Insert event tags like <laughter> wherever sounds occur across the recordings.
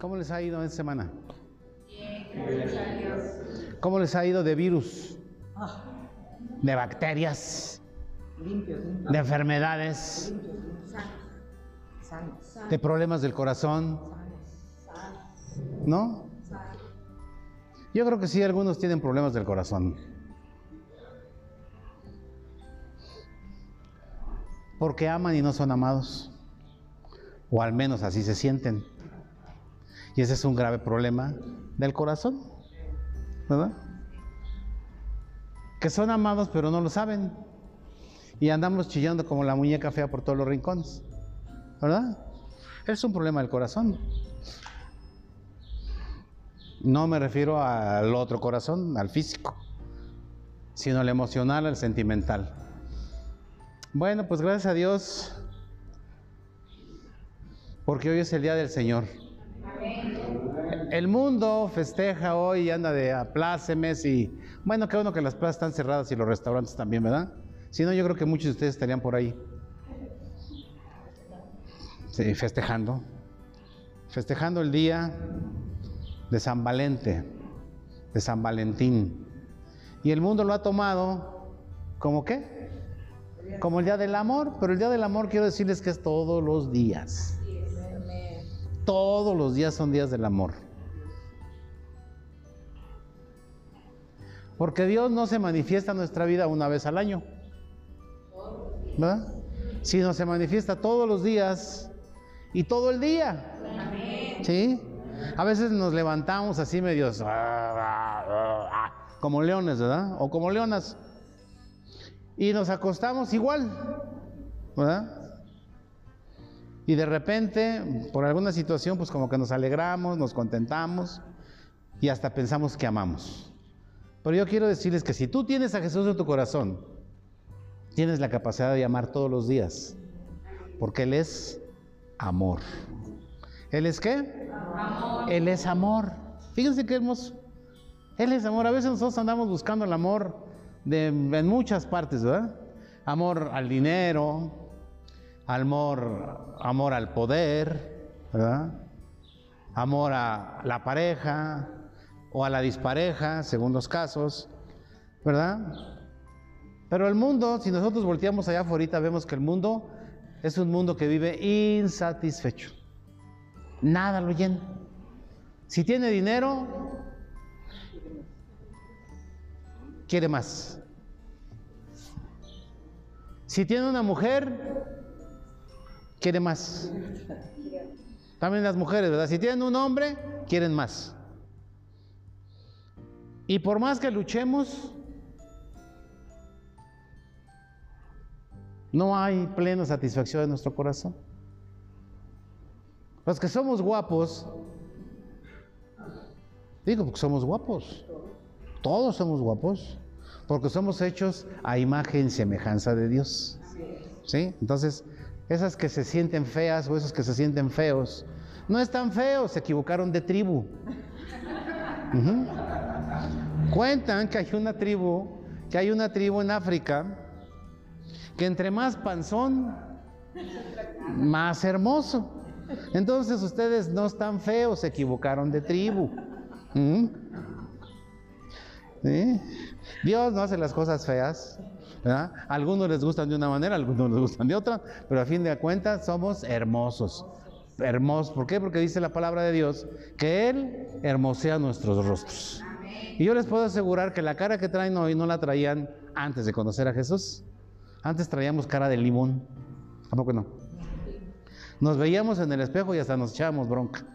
¿Cómo les ha ido esta semana? ¿Cómo les ha ido de virus? De bacterias, de enfermedades, de problemas del corazón. ¿No? Yo creo que sí, algunos tienen problemas del corazón. Porque aman y no son amados. O al menos así se sienten. Y ese es un grave problema del corazón. ¿Verdad? Que son amados pero no lo saben. Y andamos chillando como la muñeca fea por todos los rincones. ¿Verdad? Es un problema del corazón. No me refiero al otro corazón, al físico, sino al emocional, al sentimental. Bueno, pues gracias a Dios, porque hoy es el Día del Señor. El mundo festeja hoy y anda de aplácemes y bueno, qué bueno que las plazas están cerradas y los restaurantes también, ¿verdad? Si no, yo creo que muchos de ustedes estarían por ahí. Sí, festejando. Festejando el día de San Valente, de San Valentín. Y el mundo lo ha tomado como qué? Como el día del amor, pero el día del amor quiero decirles que es todos los días. Todos los días son días del amor. Porque Dios no se manifiesta en nuestra vida una vez al año. ¿Verdad? Sino se manifiesta todos los días y todo el día. ¿Sí? A veces nos levantamos así medios como leones, ¿verdad? O como leonas. Y nos acostamos igual, ¿verdad? Y de repente, por alguna situación, pues como que nos alegramos, nos contentamos y hasta pensamos que amamos. Pero yo quiero decirles que si tú tienes a Jesús en tu corazón, tienes la capacidad de amar todos los días, porque Él es amor. ¿Él es qué? Amor. Él es amor. Fíjense qué hermoso. Él es amor. A veces nosotros andamos buscando el amor de, en muchas partes, ¿verdad? Amor al dinero, amor, amor al poder, ¿verdad? Amor a la pareja o a la dispareja, según los casos, ¿verdad? Pero el mundo, si nosotros volteamos allá afuera, vemos que el mundo es un mundo que vive insatisfecho. Nada lo llena. Si tiene dinero, quiere más. Si tiene una mujer, quiere más. También las mujeres, ¿verdad? Si tienen un hombre, quieren más. Y por más que luchemos, no hay plena satisfacción en nuestro corazón. Los que somos guapos, digo porque somos guapos, todos somos guapos, porque somos hechos a imagen y semejanza de Dios. ¿Sí? Entonces, esas que se sienten feas o esos que se sienten feos, no están feos, se equivocaron de tribu. Cuentan que hay una tribu, que hay una tribu en África, que entre más panzón, más hermoso. Entonces ustedes no están feos, se equivocaron de tribu. ¿Mm? Dios no hace las cosas feas. Algunos les gustan de una manera, algunos les gustan de otra, pero a fin de cuentas somos hermosos. Hermosos. ¿Por qué? Porque dice la palabra de Dios que Él hermosea nuestros rostros. Y yo les puedo asegurar que la cara que traen hoy no la traían antes de conocer a Jesús. Antes traíamos cara de limón. ¿A poco no? Nos veíamos en el espejo y hasta nos echábamos bronca.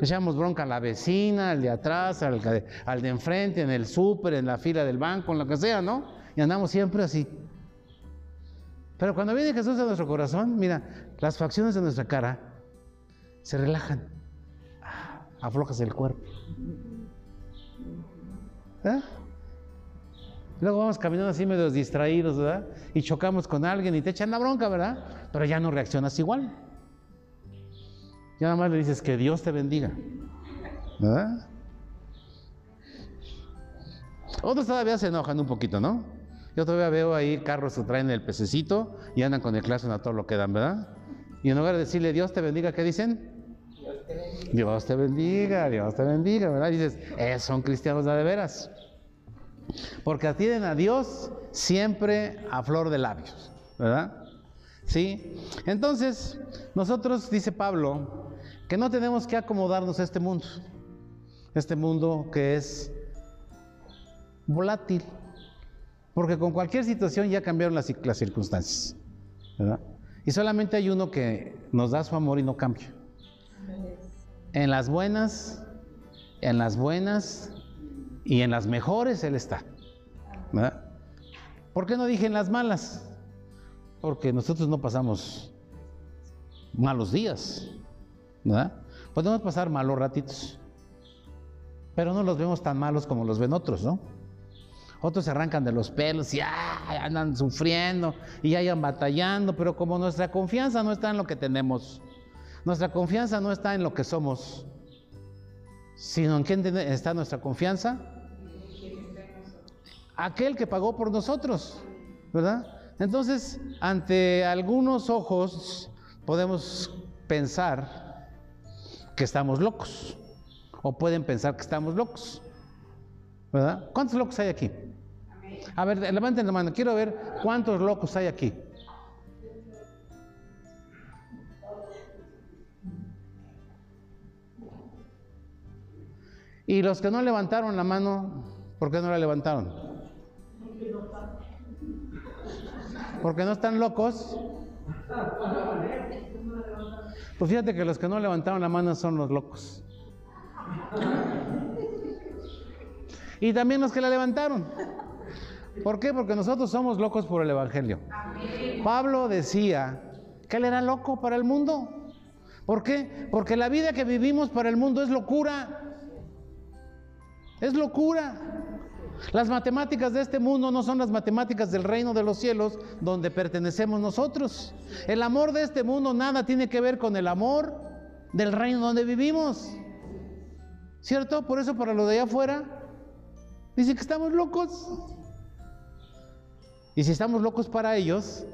Echábamos bronca a la vecina, al de atrás, al, al de enfrente, en el súper, en la fila del banco, en lo que sea, ¿no? Y andamos siempre así. Pero cuando viene Jesús a nuestro corazón, mira, las facciones de nuestra cara se relajan. Ah, aflojas el cuerpo. ¿Eh? Luego vamos caminando así medio distraídos, ¿verdad? Y chocamos con alguien y te echan la bronca, ¿verdad? Pero ya no reaccionas igual. Ya nada más le dices que Dios te bendiga. ¿Verdad? Otros todavía se enojan un poquito, ¿no? Yo todavía veo ahí carros que traen el pececito y andan con el claxon a todo lo que dan, ¿verdad? Y en lugar de decirle Dios te bendiga, ¿qué dicen? Dios te bendiga, Dios te bendiga, ¿verdad? Dices, son cristianos de veras. Porque atienden a Dios siempre a flor de labios, ¿verdad? ¿Sí? Entonces, nosotros, dice Pablo, que no tenemos que acomodarnos a este mundo. Este mundo que es volátil. Porque con cualquier situación ya cambiaron las, las circunstancias. ¿verdad? Y solamente hay uno que nos da su amor y no cambia. En las buenas, en las buenas y en las mejores Él está. ¿Por qué no dije en las malas? Porque nosotros no pasamos malos días. ¿verdad? Podemos pasar malos ratitos, pero no los vemos tan malos como los ven otros, ¿no? Otros se arrancan de los pelos y andan sufriendo y andan batallando, pero como nuestra confianza no está en lo que tenemos, nuestra confianza no está en lo que somos, sino en quién está nuestra confianza. Aquel que pagó por nosotros, ¿verdad? Entonces, ante algunos ojos podemos pensar que estamos locos, o pueden pensar que estamos locos. ¿Verdad? ¿Cuántos locos hay aquí? A ver, levanten la mano, quiero ver cuántos locos hay aquí. Y los que no levantaron la mano, ¿por qué no la levantaron? Porque no están locos. Pues fíjate que los que no levantaron la mano son los locos. Y también los que la levantaron. ¿Por qué? Porque nosotros somos locos por el Evangelio. Pablo decía que él era loco para el mundo. ¿Por qué? Porque la vida que vivimos para el mundo es locura. Es locura. Las matemáticas de este mundo no son las matemáticas del reino de los cielos donde pertenecemos nosotros. El amor de este mundo nada tiene que ver con el amor del reino donde vivimos. ¿Cierto? Por eso para lo de allá afuera dice que estamos locos. Y si estamos locos para ellos,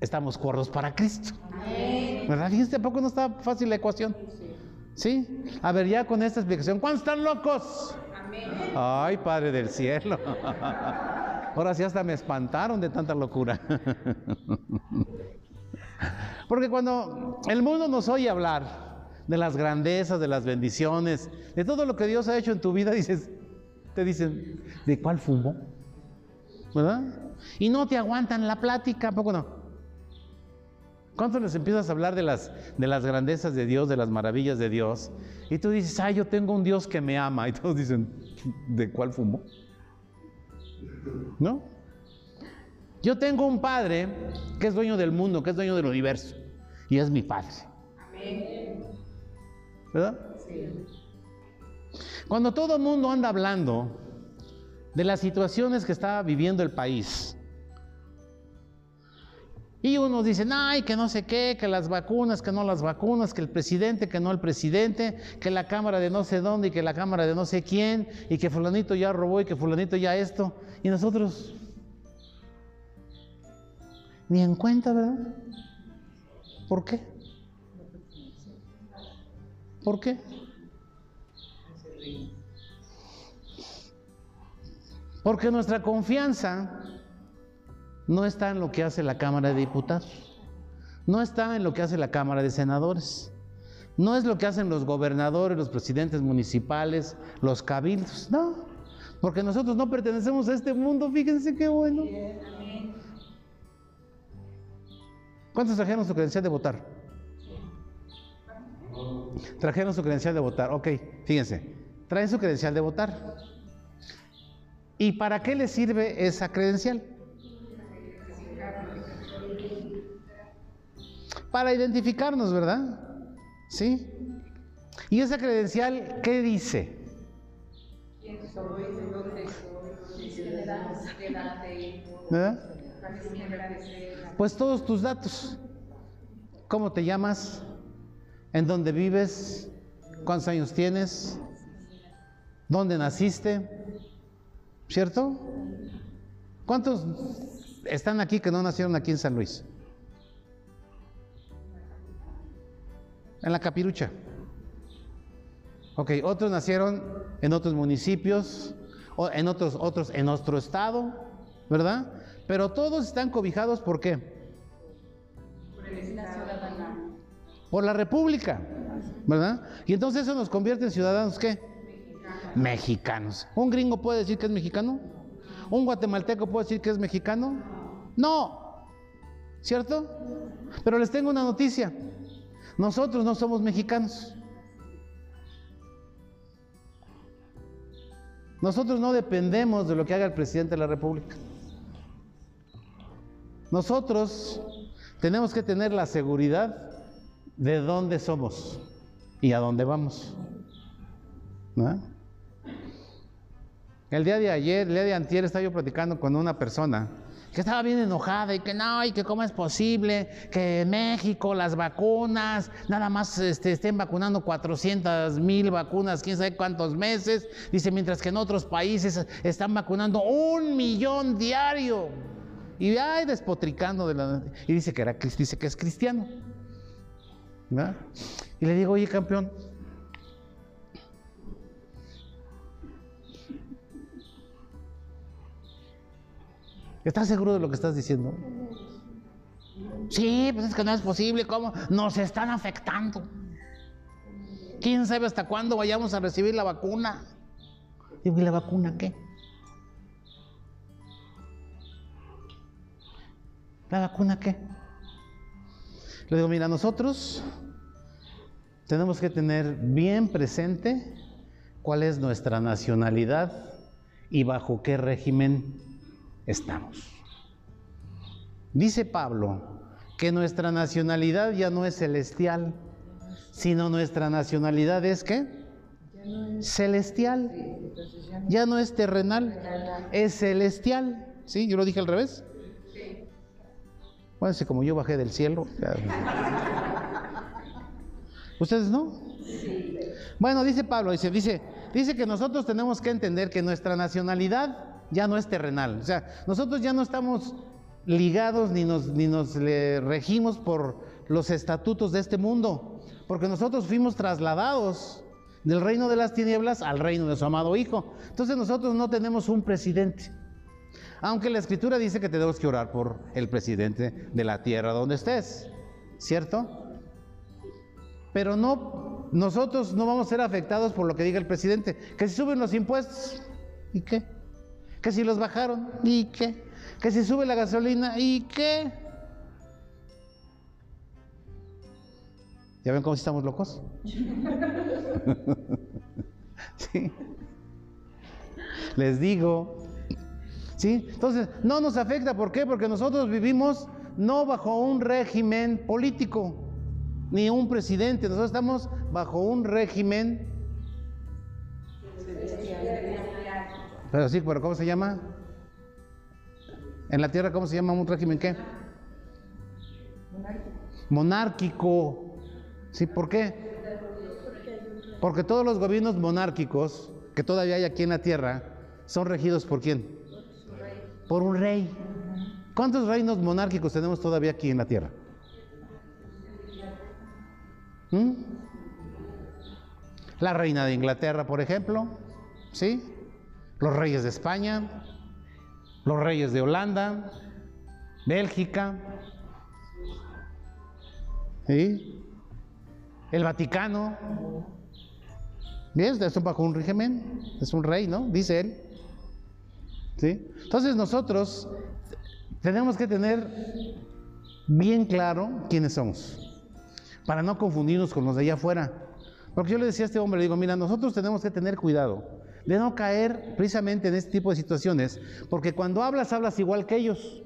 estamos cuerdos para Cristo. ¿Verdad? Fíjense, ¿a poco no está fácil la ecuación? ¿Sí? A ver, ya con esta explicación, ¿cuántos están locos? Ay, Padre del cielo. <laughs> Ahora sí hasta me espantaron de tanta locura. <laughs> Porque cuando el mundo nos oye hablar de las grandezas, de las bendiciones, de todo lo que Dios ha hecho en tu vida, dices, te dicen, ¿de cuál fumo? ¿Verdad? Y no te aguantan la plática, ¿a poco no? ¿Cuánto les empiezas a hablar de las, de las grandezas de Dios, de las maravillas de Dios? Y tú dices, ay, yo tengo un Dios que me ama. Y todos dicen, ¿de cuál fumo? ¿No? Yo tengo un padre que es dueño del mundo, que es dueño del universo. Y es mi padre. ¿Verdad? Cuando todo el mundo anda hablando de las situaciones que está viviendo el país, y unos dicen, ay, que no sé qué, que las vacunas, que no las vacunas, que el presidente, que no el presidente, que la cámara de no sé dónde y que la cámara de no sé quién, y que fulanito ya robó y que fulanito ya esto. Y nosotros, ni en cuenta, ¿verdad? ¿Por qué? ¿Por qué? Porque nuestra confianza no está en lo que hace la Cámara de Diputados, no está en lo que hace la Cámara de Senadores, no es lo que hacen los gobernadores, los presidentes municipales, los cabildos, no, porque nosotros no pertenecemos a este mundo, fíjense qué bueno. ¿Cuántos trajeron su credencial de votar? Trajeron su credencial de votar, ok, fíjense, traen su credencial de votar. ¿Y para qué les sirve esa credencial? Para identificarnos, ¿verdad? ¿Sí? ¿Y esa credencial qué dice? Pues todos tus datos. ¿Cómo te llamas? ¿En dónde vives? ¿Cuántos años tienes? ¿Dónde naciste? ¿Cierto? ¿Cuántos están aquí que no nacieron aquí en San Luis? En la capirucha. Ok, otros nacieron en otros municipios, o en otros, otros en nuestro estado, ¿verdad? Pero todos están cobijados por qué? Por la República, ¿verdad? Y entonces eso nos convierte en ciudadanos qué? Mexicanos. ¿Un gringo puede decir que es mexicano? ¿Un guatemalteco puede decir que es mexicano? No, ¿cierto? Pero les tengo una noticia. Nosotros no somos mexicanos. Nosotros no dependemos de lo que haga el presidente de la República. Nosotros tenemos que tener la seguridad de dónde somos y a dónde vamos. El día de ayer, el día de antier, estaba yo platicando con una persona que estaba bien enojada y que no, y que cómo es posible que México las vacunas, nada más este, estén vacunando 400 mil vacunas, quién sabe cuántos meses, dice, mientras que en otros países están vacunando un millón diario. Y ay, despotricando de la... Y dice que, era, dice que es cristiano. Y le digo, oye campeón, ¿Estás seguro de lo que estás diciendo? Sí, pues es que no es posible, ¿cómo? Nos están afectando. ¿Quién sabe hasta cuándo vayamos a recibir la vacuna? Digo, ¿y la vacuna qué? ¿La vacuna qué? Le digo, mira, nosotros tenemos que tener bien presente cuál es nuestra nacionalidad y bajo qué régimen estamos. Dice Pablo que nuestra nacionalidad ya no es celestial, sino nuestra nacionalidad es qué? Celestial. Ya no es terrenal, es celestial. ¿Sí? Yo lo dije al revés. Bueno, como yo bajé del cielo. ¿Ustedes no? Bueno, dice Pablo, dice, dice, dice que nosotros tenemos que entender que nuestra nacionalidad ya no es terrenal. O sea, nosotros ya no estamos ligados ni nos, ni nos regimos por los estatutos de este mundo, porque nosotros fuimos trasladados del reino de las tinieblas al reino de su amado Hijo. Entonces nosotros no tenemos un presidente. Aunque la escritura dice que tenemos que orar por el presidente de la tierra donde estés, ¿cierto? Pero no, nosotros no vamos a ser afectados por lo que diga el presidente. Que si suben los impuestos, ¿y qué? Que si los bajaron, ¿y qué? Que si sube la gasolina, ¿y qué? ¿Ya ven cómo estamos locos? <laughs> sí. Les digo. ¿Sí? Entonces, no nos afecta. ¿Por qué? Porque nosotros vivimos no bajo un régimen político, ni un presidente. Nosotros estamos bajo un régimen Pero sí, pero ¿cómo se llama? En la tierra, ¿cómo se llama un régimen qué? Monárquico. Monárquico. ¿Sí? ¿Por qué? Porque todos los gobiernos monárquicos que todavía hay aquí en la tierra son regidos por quién? Por un rey. ¿Cuántos reinos monárquicos tenemos todavía aquí en la tierra? ¿Mm? La reina de Inglaterra, por ejemplo, ¿sí? Los reyes de España, los reyes de Holanda, Bélgica, el Vaticano. ¿Ves? Es bajo un régimen, es un rey, ¿no? Dice él. ¿Sí? Entonces nosotros tenemos que tener bien claro quiénes somos, para no confundirnos con los de allá afuera. Porque yo le decía a este hombre, le digo, mira, nosotros tenemos que tener cuidado de no caer precisamente en este tipo de situaciones, porque cuando hablas, hablas igual que ellos.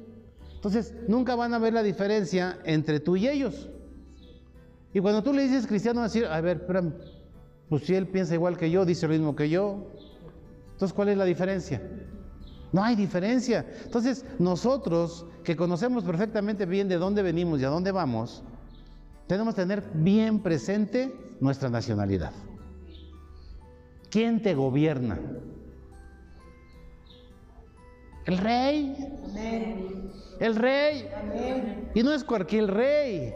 Entonces, nunca van a ver la diferencia entre tú y ellos. Y cuando tú le dices cristiano, va a decir, a ver, espérame, pues si él piensa igual que yo, dice lo mismo que yo, entonces, ¿cuál es la diferencia? No hay diferencia. Entonces, nosotros que conocemos perfectamente bien de dónde venimos y a dónde vamos, tenemos que tener bien presente nuestra nacionalidad. ¿Quién te gobierna? El rey. El rey. Y no es cualquier rey.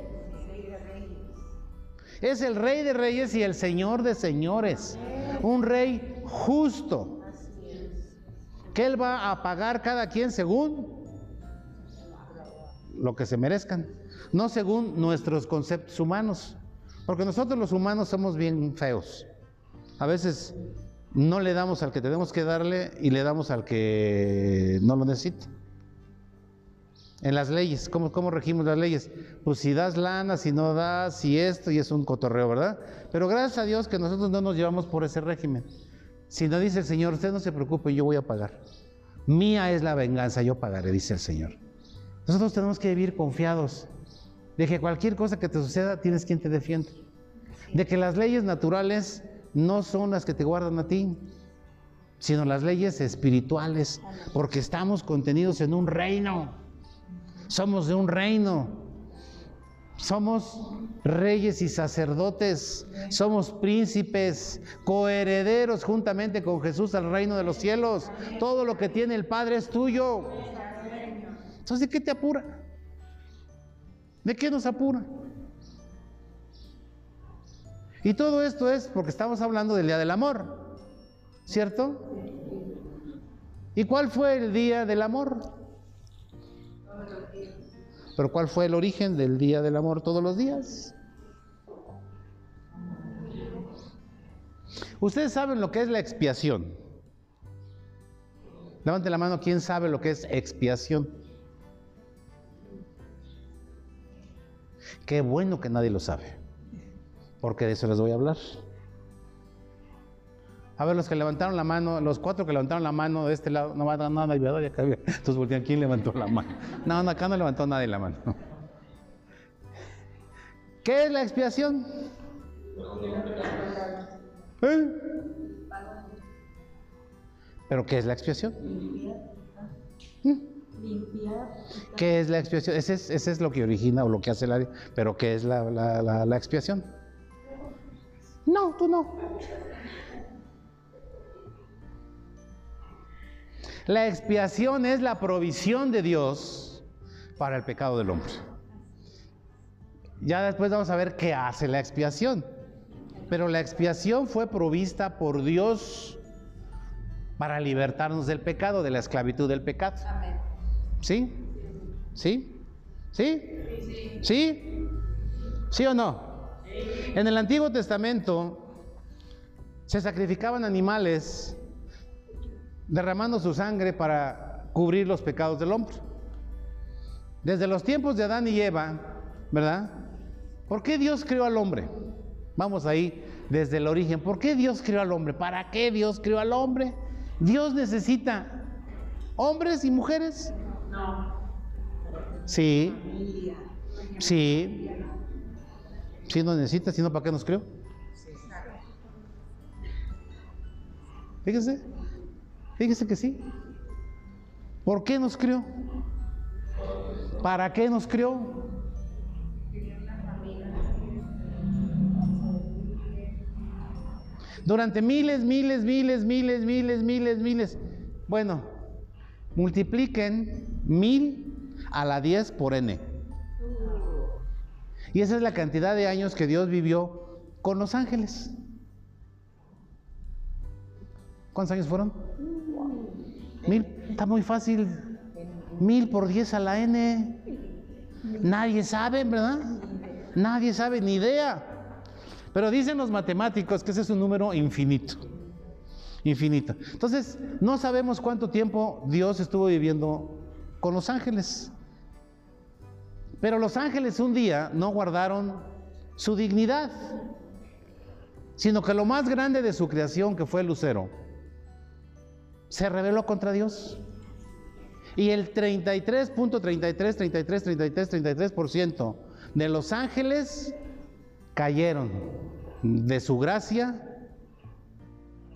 Es el rey de reyes y el señor de señores. Un rey justo. Que Él va a pagar cada quien según lo que se merezcan. No según nuestros conceptos humanos. Porque nosotros los humanos somos bien feos. A veces no le damos al que tenemos que darle y le damos al que no lo necesita. En las leyes, ¿cómo, ¿cómo, regimos las leyes? Pues si das lana, si no das, si esto, y es un cotorreo, ¿verdad? Pero gracias a Dios que nosotros no nos llevamos por ese régimen. Si no dice el Señor, usted no se preocupe, yo voy a pagar. Mía es la venganza, yo pagaré, dice el Señor. Nosotros tenemos que vivir confiados de que cualquier cosa que te suceda tienes quien te defiende. De que las leyes naturales no son las que te guardan a ti, sino las leyes espirituales, porque estamos contenidos en un reino. Somos de un reino. Somos reyes y sacerdotes. Somos príncipes, coherederos juntamente con Jesús al reino de los cielos. Todo lo que tiene el Padre es tuyo. Entonces, ¿de qué te apura? ¿De qué nos apura? Y todo esto es porque estamos hablando del Día del Amor, ¿cierto? ¿Y cuál fue el Día del Amor? Pero ¿cuál fue el origen del Día del Amor todos los días? Ustedes saben lo que es la expiación. Levante la mano, ¿quién sabe lo que es expiación? Qué bueno que nadie lo sabe, porque de eso les voy a hablar. A ver, los que levantaron la mano, los cuatro que levantaron la mano de este lado, no va a dar nada, no, acá Entonces voltean, ¿quién levantó la mano? No, no, acá no levantó nadie la mano. ¿Qué es la expiación? ¿Eh? ¿Pero qué es la expiación? ¿Qué es la expiación? Ese es, ese es, lo que origina o lo que hace la... Pero ¿qué es la, la, la expiación? No, tú no. La expiación es la provisión de Dios para el pecado del hombre. Ya después vamos a ver qué hace la expiación. Pero la expiación fue provista por Dios para libertarnos del pecado, de la esclavitud del pecado. ¿Sí? ¿Sí? ¿Sí? ¿Sí? ¿Sí o no? En el Antiguo Testamento se sacrificaban animales derramando su sangre para cubrir los pecados del hombre. Desde los tiempos de Adán y Eva, ¿verdad? ¿Por qué Dios creó al hombre? Vamos ahí desde el origen. ¿Por qué Dios creó al hombre? ¿Para qué Dios creó al hombre? Dios necesita hombres y mujeres. No. Sí. Sí. Sí, no necesita, sino ¿para qué nos creó? Fíjense. Fíjese que sí. ¿Por qué nos crió? ¿Para qué nos crió? Durante miles, miles, miles, miles, miles, miles, miles. Bueno, multipliquen mil a la 10 por n. Y esa es la cantidad de años que Dios vivió con los ángeles. ¿Cuántos años fueron? Mil, está muy fácil. Mil por diez a la N. Nadie sabe, ¿verdad? Nadie sabe, ni idea. Pero dicen los matemáticos que ese es un número infinito. Infinito. Entonces, no sabemos cuánto tiempo Dios estuvo viviendo con los ángeles. Pero los ángeles un día no guardaron su dignidad, sino que lo más grande de su creación, que fue el lucero, se rebeló contra Dios. Y el 33.33, 33, 33, 33% de los ángeles cayeron de su gracia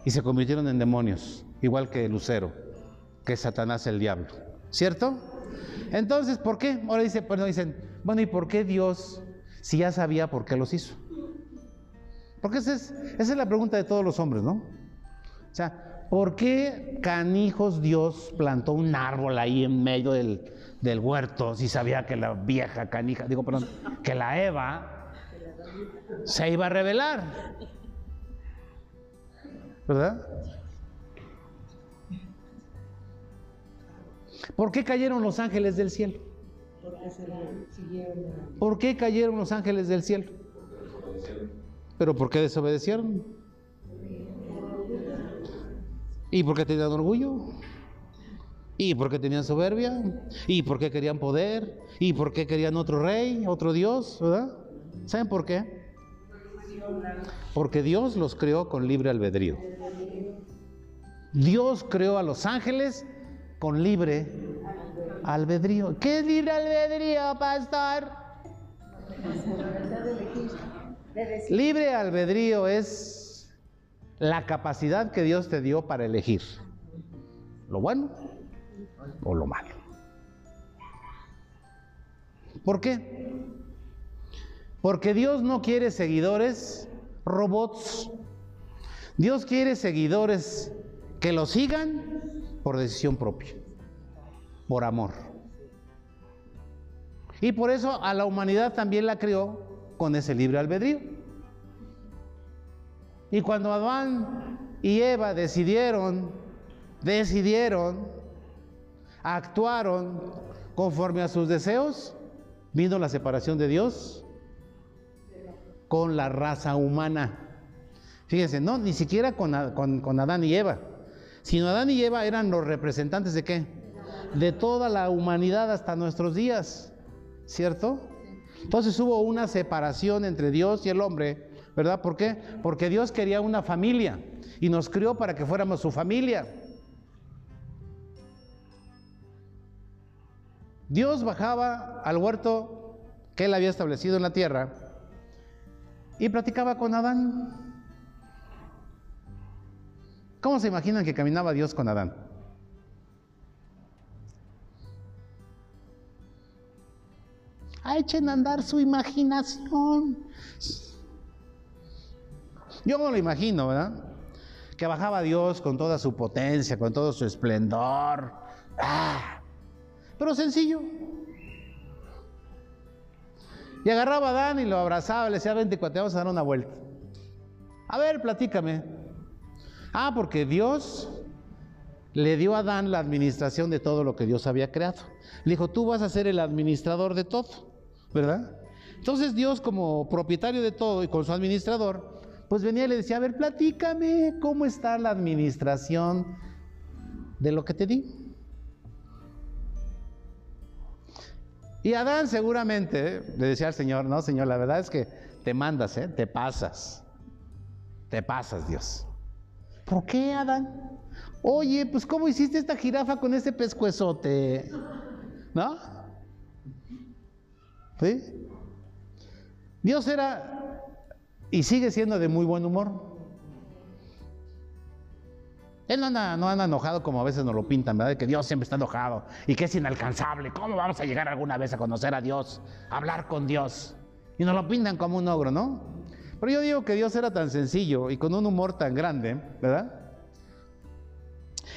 y se convirtieron en demonios, igual que Lucero, que Satanás el diablo. ¿Cierto? Entonces, ¿por qué? Ahora dice, bueno, dicen, bueno, ¿y por qué Dios, si ya sabía por qué los hizo? Porque esa es, la pregunta de todos los hombres, ¿no? O sea, ¿Por qué canijos Dios plantó un árbol ahí en medio del, huerto si sabía que la vieja canija, digo, perdón, que la Eva se iba a revelar. ¿Verdad? ¿Por qué cayeron los ángeles del cielo? ¿Por qué cayeron los ángeles del cielo? ¿Pero por qué desobedecieron? ¿Y por qué tenían orgullo? ¿Y por qué tenían soberbia? ¿Y por qué querían poder? ¿Y por qué querían otro rey, otro Dios? ¿Verdad? ¿Saben por qué? Porque Dios los creó con libre albedrío. Dios creó a los ángeles con libre albedrío. ¿Qué es libre albedrío, pastor? Libre albedrío es la capacidad que Dios te dio para elegir lo bueno o lo malo. ¿Por qué? Porque Dios no quiere seguidores robots. Dios quiere seguidores que lo sigan por decisión propia, por amor. Y por eso a la humanidad también la creó con ese libre albedrío. Y cuando Adán y Eva decidieron, decidieron, actuaron conforme a sus deseos, vino la separación de Dios con la raza humana. Fíjense, no, ni siquiera con, con, Adán y Eva, sino Adán y Eva eran los representantes de qué? De toda la humanidad hasta nuestros días, ¿cierto? Entonces hubo una separación entre Dios y el hombre, ¿verdad? ¿Por qué? Porque Dios quería una familia y nos crió para que fuéramos su familia. Dios bajaba al huerto que él había establecido en la tierra y platicaba con Adán. ¿Cómo se imaginan que caminaba Dios con Adán? Ah, echen a andar su imaginación. Yo me lo imagino, ¿verdad? Que bajaba Dios con toda su potencia, con todo su esplendor. Ah, pero sencillo. Y agarraba a Adán y lo abrazaba, le decía, vente, te vamos a dar una vuelta. A ver, platícame. Ah, porque Dios le dio a Adán la administración de todo lo que Dios había creado. Le dijo, tú vas a ser el administrador de todo. ¿verdad? Entonces Dios como propietario de todo y con su administrador, pues venía y le decía, a ver, platícame cómo está la administración de lo que te di. Y Adán seguramente le decía al Señor, no, Señor, la verdad es que te mandas, ¿eh? te pasas, te pasas, Dios. ¿Por qué, Adán? Oye, pues ¿cómo hiciste esta jirafa con ese pescuezote? ¿No? Dios era y sigue siendo de muy buen humor. Él no anda, no anda enojado como a veces nos lo pintan, ¿verdad? Que Dios siempre está enojado y que es inalcanzable. ¿Cómo vamos a llegar alguna vez a conocer a Dios, a hablar con Dios? Y nos lo pintan como un ogro, ¿no? Pero yo digo que Dios era tan sencillo y con un humor tan grande, ¿verdad?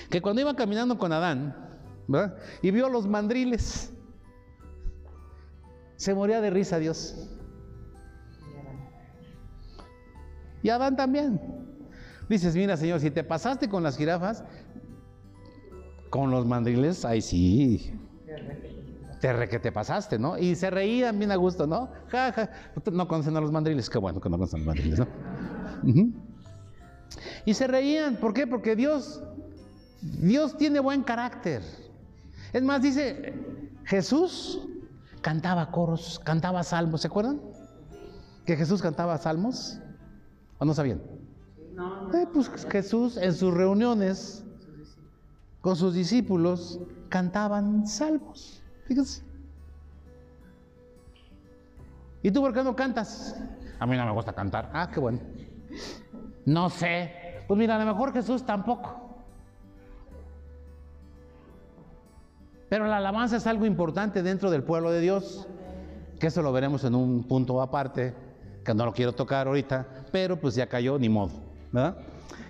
Que cuando iba caminando con Adán, ¿verdad? Y vio los mandriles, se moría de risa Dios. Y Adán también. Dices, mira Señor, si te pasaste con las jirafas, con los mandriles, ay sí. Te re que te pasaste, ¿no? Y se reían bien a gusto, ¿no? Ja, ja. No conocen a los mandriles, qué bueno que no conocen a los mandriles, ¿no? Y se reían, ¿por qué? Porque Dios, Dios tiene buen carácter. Es más, dice Jesús, cantaba coros, cantaba salmos, ¿se acuerdan? Que Jesús cantaba salmos. ¿O no sabían? Eh, pues Jesús en sus reuniones con sus discípulos cantaban salmos. Fíjense. ¿Y tú por qué no cantas? A mí no me gusta cantar. Ah, qué bueno. No sé. Pues mira, a lo mejor Jesús tampoco. Pero la alabanza es algo importante dentro del pueblo de Dios, que eso lo veremos en un punto aparte, que no lo quiero tocar ahorita, pero pues ya cayó, ni modo, ¿verdad?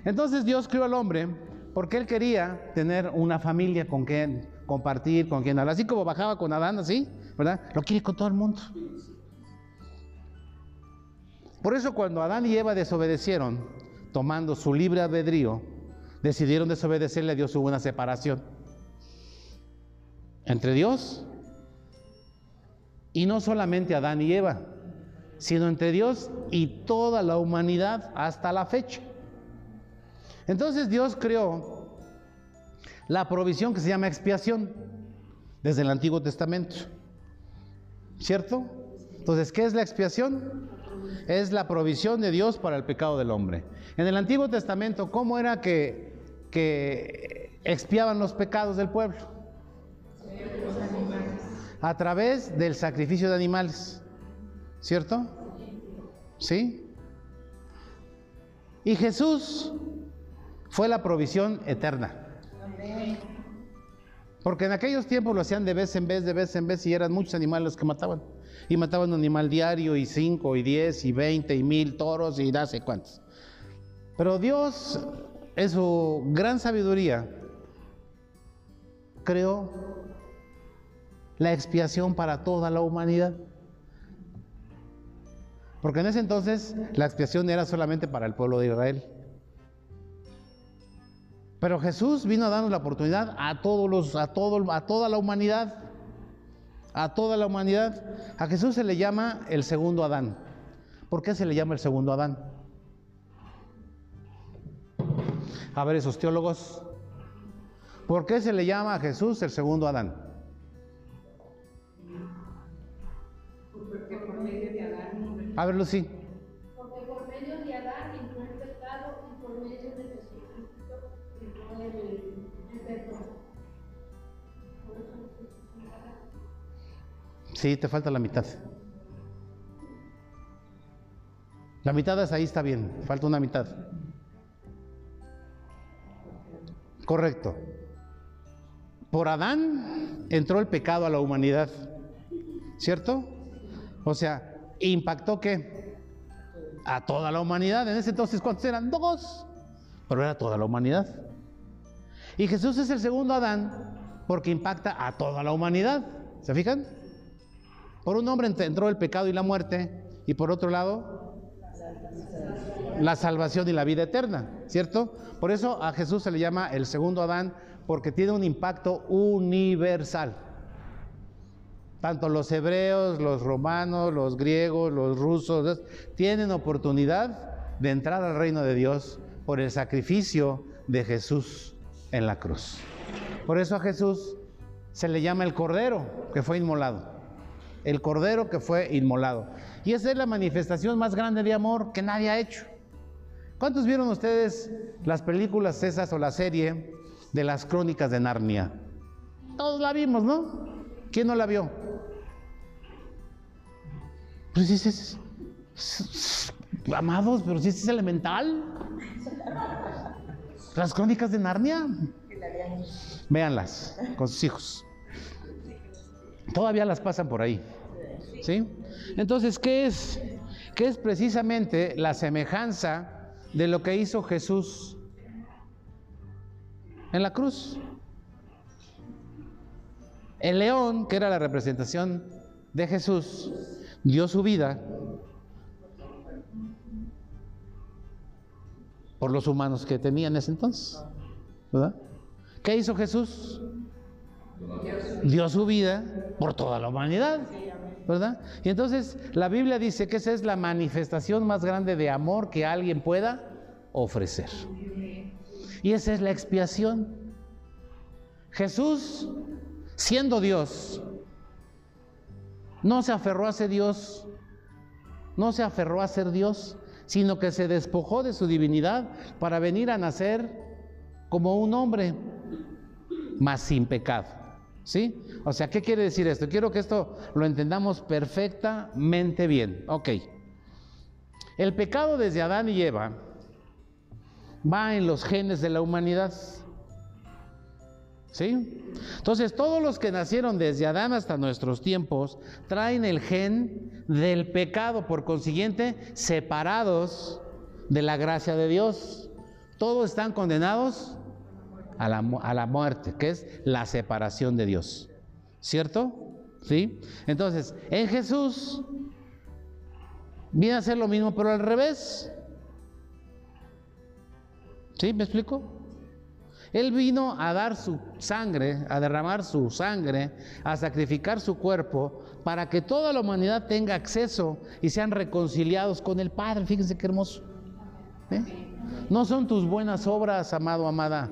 Entonces Dios crió al hombre porque él quería tener una familia con quien compartir, con quien hablar, así como bajaba con Adán, así, ¿verdad? Lo quiere con todo el mundo. Por eso cuando Adán y Eva desobedecieron, tomando su libre albedrío, decidieron desobedecerle a Dios, hubo una separación entre Dios y no solamente Adán y Eva, sino entre Dios y toda la humanidad hasta la fecha. Entonces Dios creó la provisión que se llama expiación desde el Antiguo Testamento. ¿Cierto? Entonces, ¿qué es la expiación? Es la provisión de Dios para el pecado del hombre. En el Antiguo Testamento, ¿cómo era que, que expiaban los pecados del pueblo? A través del sacrificio de animales. ¿Cierto? ¿Sí? Y Jesús fue la provisión eterna. Porque en aquellos tiempos lo hacían de vez en vez, de vez en vez, y eran muchos animales los que mataban. Y mataban un animal diario, y cinco, y diez, y veinte, y mil toros, y no sé cuántos. Pero Dios, en su gran sabiduría, creó la expiación para toda la humanidad. Porque en ese entonces la expiación era solamente para el pueblo de Israel. Pero Jesús vino a darnos la oportunidad a todos los, a todo, a toda la humanidad. A toda la humanidad. A Jesús se le llama el segundo Adán. ¿Por qué se le llama el segundo Adán? A ver, esos teólogos. ¿Por qué se le llama a Jesús el segundo Adán? A ver, Lucy. Porque por medio de Adán entró el pecado y por medio de Sí, te falta la mitad. La mitad es ahí, está bien. Falta una mitad. Correcto. Por Adán entró el pecado a la humanidad. ¿Cierto? O sea, impactó qué? A toda la humanidad. En ese entonces, ¿cuántos eran? Dos. Pero era toda la humanidad. Y Jesús es el segundo Adán porque impacta a toda la humanidad. ¿Se fijan? Por un hombre entró el pecado y la muerte, y por otro lado, la salvación y la vida eterna, ¿cierto? Por eso a Jesús se le llama el segundo Adán, porque tiene un impacto universal. Tanto los hebreos, los romanos, los griegos, los rusos, tienen oportunidad de entrar al reino de Dios por el sacrificio de Jesús en la cruz. Por eso a Jesús se le llama el Cordero que fue inmolado. El Cordero que fue inmolado. Y esa es la manifestación más grande de amor que nadie ha hecho. ¿Cuántos vieron ustedes las películas esas o la serie de las crónicas de Narnia? Todos la vimos, ¿no? ¿Quién no la vio? Pues dices, amados, pero si es elemental. Las crónicas de Narnia. Véanlas con sus hijos. Todavía las pasan por ahí. ¿Sí? Entonces, ¿qué es? ¿Qué es precisamente la semejanza de lo que hizo Jesús en la cruz? El león, que era la representación de Jesús, dio su vida por los humanos que tenía en ese entonces. ¿verdad? ¿Qué hizo Jesús? Dio su vida por toda la humanidad. ¿Verdad? Y entonces la Biblia dice que esa es la manifestación más grande de amor que alguien pueda ofrecer. Y esa es la expiación. Jesús, siendo Dios, no se aferró a ser Dios, no se aferró a ser Dios, sino que se despojó de su divinidad para venir a nacer como un hombre, más sin pecado. ¿Sí? O sea, ¿qué quiere decir esto? Quiero que esto lo entendamos perfectamente bien. Ok. El pecado desde Adán y Eva va en los genes de la humanidad. ¿Sí? Entonces, todos los que nacieron desde Adán hasta nuestros tiempos traen el gen del pecado, por consiguiente, separados de la gracia de Dios. Todos están condenados a la, a la muerte, que es la separación de Dios. ¿Cierto? ¿Sí? Entonces, en Jesús viene a ser lo mismo, pero al revés. ¿Sí? ¿Me explico? Él vino a dar su sangre, a derramar su sangre, a sacrificar su cuerpo para que toda la humanidad tenga acceso y sean reconciliados con el Padre. Fíjense qué hermoso. ¿Eh? No son tus buenas obras, amado, amada.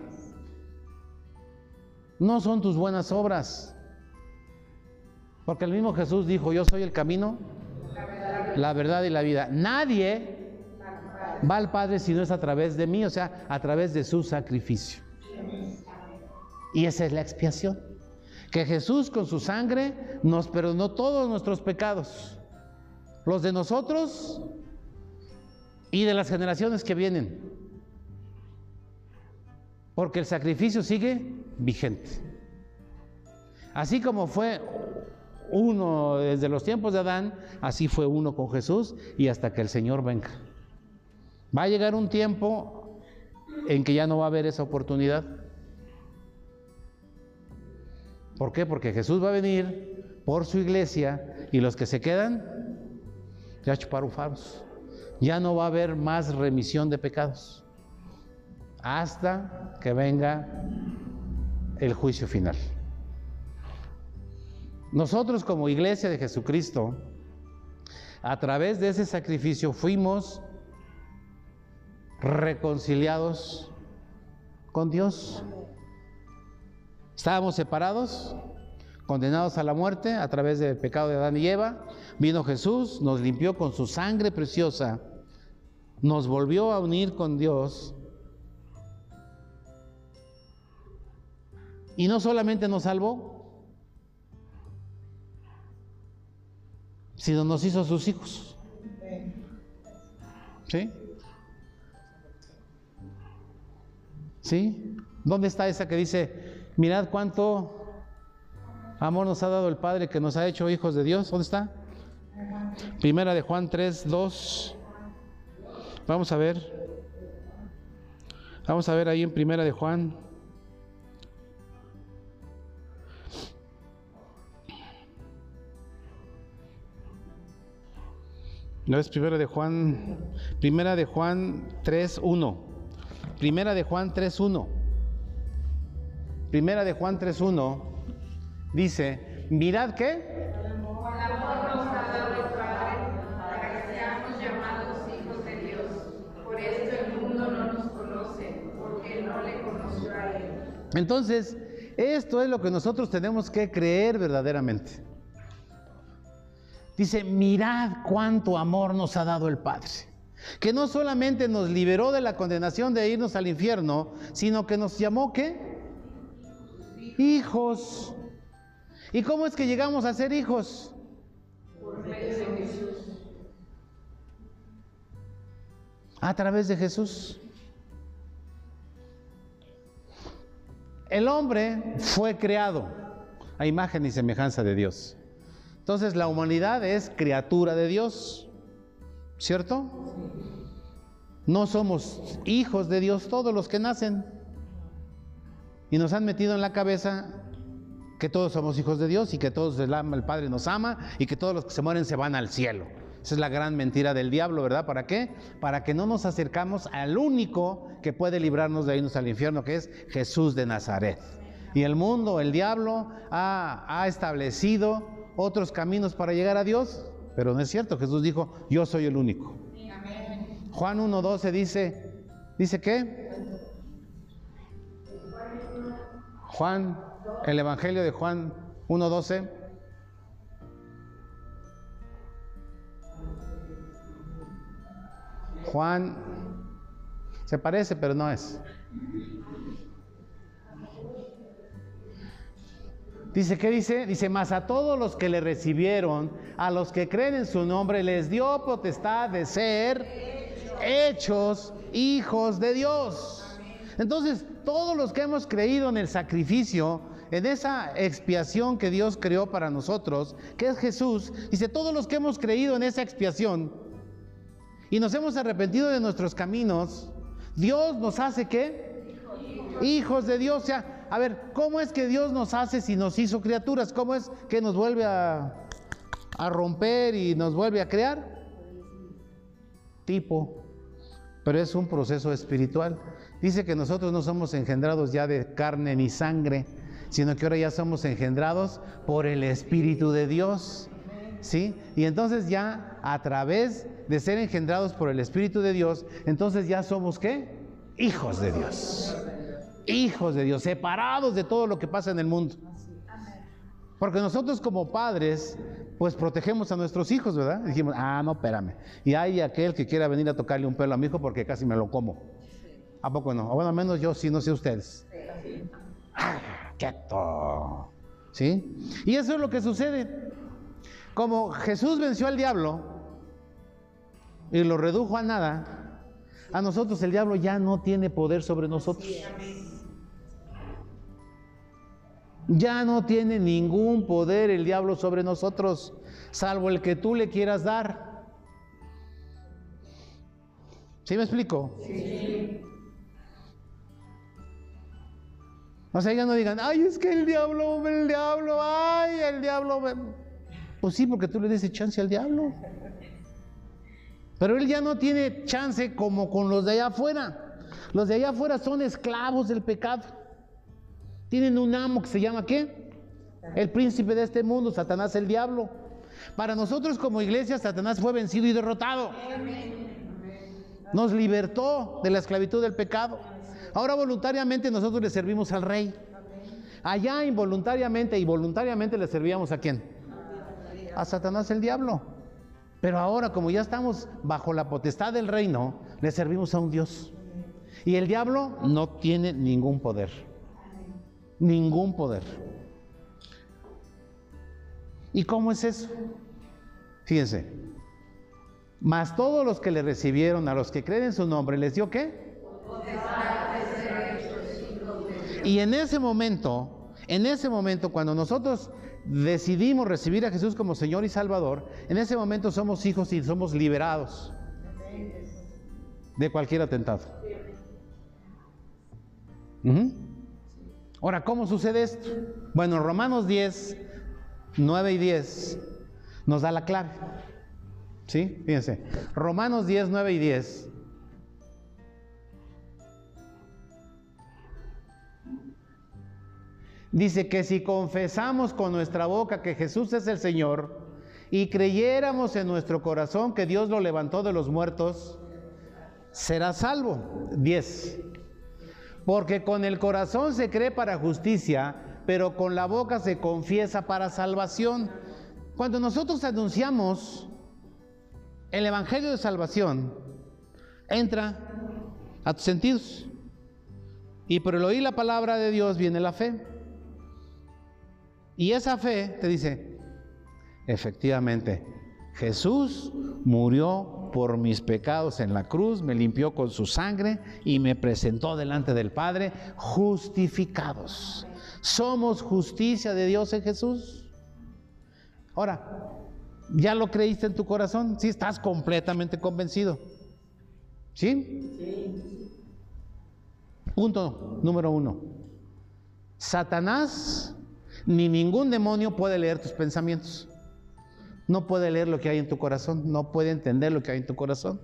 No son tus buenas obras. Porque el mismo Jesús dijo, yo soy el camino, la verdad y la vida. Nadie va al Padre si no es a través de mí, o sea, a través de su sacrificio. Y esa es la expiación. Que Jesús con su sangre nos perdonó todos nuestros pecados. Los de nosotros y de las generaciones que vienen. Porque el sacrificio sigue vigente. Así como fue uno desde los tiempos de Adán, así fue uno con Jesús y hasta que el Señor venga. Va a llegar un tiempo en que ya no va a haber esa oportunidad. ¿Por qué? Porque Jesús va a venir por su iglesia y los que se quedan ya chuparon. Ya no va a haber más remisión de pecados hasta que venga el juicio final. Nosotros como iglesia de Jesucristo, a través de ese sacrificio fuimos reconciliados con Dios. Estábamos separados, condenados a la muerte a través del pecado de Adán y Eva. Vino Jesús, nos limpió con su sangre preciosa, nos volvió a unir con Dios. Y no solamente nos salvó, sino nos hizo sus hijos. ¿Sí? ¿Sí? ¿Dónde está esa que dice, mirad cuánto amor nos ha dado el Padre que nos ha hecho hijos de Dios? ¿Dónde está? Primera de Juan 3, 2. Vamos a ver. Vamos a ver ahí en Primera de Juan. No es Primera de Juan, Primera de Juan 3, 1. Primera de Juan 3.1. Primera de Juan 3.1 dice, mirad qué. Entonces, esto es lo que nosotros tenemos que creer verdaderamente. Dice, mirad cuánto amor nos ha dado el Padre que no solamente nos liberó de la condenación de irnos al infierno, sino que nos llamó ¿qué? Hijos. ¿Y cómo es que llegamos a ser hijos? Por de Jesús. A través de Jesús. El hombre fue creado a imagen y semejanza de Dios. Entonces la humanidad es criatura de Dios. ¿Cierto? No somos hijos de Dios todos los que nacen. Y nos han metido en la cabeza que todos somos hijos de Dios y que todos el, Padre nos ama y que todos los que se mueren se van al cielo. Esa es la gran mentira del diablo, ¿verdad? ¿Para qué? Para que no nos acercamos al único que puede librarnos de irnos al infierno, que es Jesús de Nazaret. Y el mundo, el diablo, ha, ha establecido otros caminos para llegar a Dios pero no es cierto, Jesús dijo, yo soy el único. Juan 1.12 dice, ¿dice qué? Juan, el Evangelio de Juan 1.12. Juan, se parece, pero no es. Dice, ¿qué dice? Dice, más a todos los que le recibieron, a los que creen en su nombre, les dio potestad de ser hechos hijos de Dios. Entonces, todos los que hemos creído en el sacrificio, en esa expiación que Dios creó para nosotros, que es Jesús, dice, todos los que hemos creído en esa expiación y nos hemos arrepentido de nuestros caminos, Dios nos hace qué? Hijos de Dios. O sea, a ver, ¿cómo es que Dios nos hace si nos hizo criaturas? ¿Cómo es que nos vuelve a, romper y nos vuelve a crear? tipo, pero es un proceso espiritual. Dice que nosotros no somos engendrados ya de carne ni sangre, sino que ahora ya somos engendrados por el Espíritu de Dios. ¿Sí? Y entonces ya a través de ser engendrados por el Espíritu de Dios, entonces ya somos qué? Hijos de Dios. Hijos de Dios, separados de todo lo que pasa en el mundo. Porque nosotros como padres, pues protegemos a nuestros hijos, ¿verdad? dijimos, ah, no, espérame. Y hay aquel que quiera venir a tocarle un pelo a mi hijo porque casi me lo como. ¿A poco no? O bueno, al menos yo sí, no sé ustedes. Ah, quieto. ¿Sí? Y eso es lo que sucede. Como Jesús venció al diablo y lo redujo a nada, a nosotros el diablo ya no tiene poder sobre nosotros. Ya no tiene ningún poder el diablo sobre nosotros, salvo el que tú le quieras dar. ¿Sí me explico? O sea, ya no digan, ay, es que el diablo, el diablo, ay, el diablo. Pues sí, porque tú le dices chance al diablo. Pero él ya no tiene chance como con los de allá afuera. Los de allá afuera son esclavos del pecado. Tienen un amo que se llama ¿qué? El príncipe de este mundo, Satanás el diablo. Para nosotros como iglesia, Satanás fue vencido y derrotado. Nos libertó de la esclavitud del pecado. Ahora voluntariamente nosotros le servimos al rey. Allá involuntariamente y voluntariamente le servíamos a quién? A Satanás el diablo. Pero ahora como ya estamos bajo la potestad del reino, le servimos a un Dios. Y el diablo no tiene ningún poder ningún poder. ¿Y cómo es eso? Fíjense, más todos los que le recibieron, a los que creen en su nombre, ¿les dio qué? Y en ese momento, en ese momento, cuando nosotros decidimos recibir a Jesús como Señor y Salvador, en ese momento somos hijos y somos liberados de cualquier atentado. Ahora, ¿cómo sucede esto? Bueno, Romanos 10, 9 y 10 nos da la clave. ¿Sí? Fíjense. Romanos 10, 9 y 10. Dice que si confesamos con nuestra boca que Jesús es el Señor y creyéramos en nuestro corazón que Dios lo levantó de los muertos, será salvo. 10. Porque con el corazón se cree para justicia, pero con la boca se confiesa para salvación. Cuando nosotros anunciamos el Evangelio de Salvación, entra a tus sentidos. Y por el oír la palabra de Dios viene la fe. Y esa fe te dice, efectivamente, Jesús murió por mis pecados en la cruz, me limpió con su sangre y me presentó delante del Padre justificados. Somos justicia de Dios en Jesús. Ahora, ¿ya lo creíste en tu corazón? Sí, estás completamente convencido. ¿Sí? Sí. Punto número uno. Satanás ni ningún demonio puede leer tus pensamientos. No puede leer lo que hay en tu corazón, no puede entender lo que hay en tu corazón.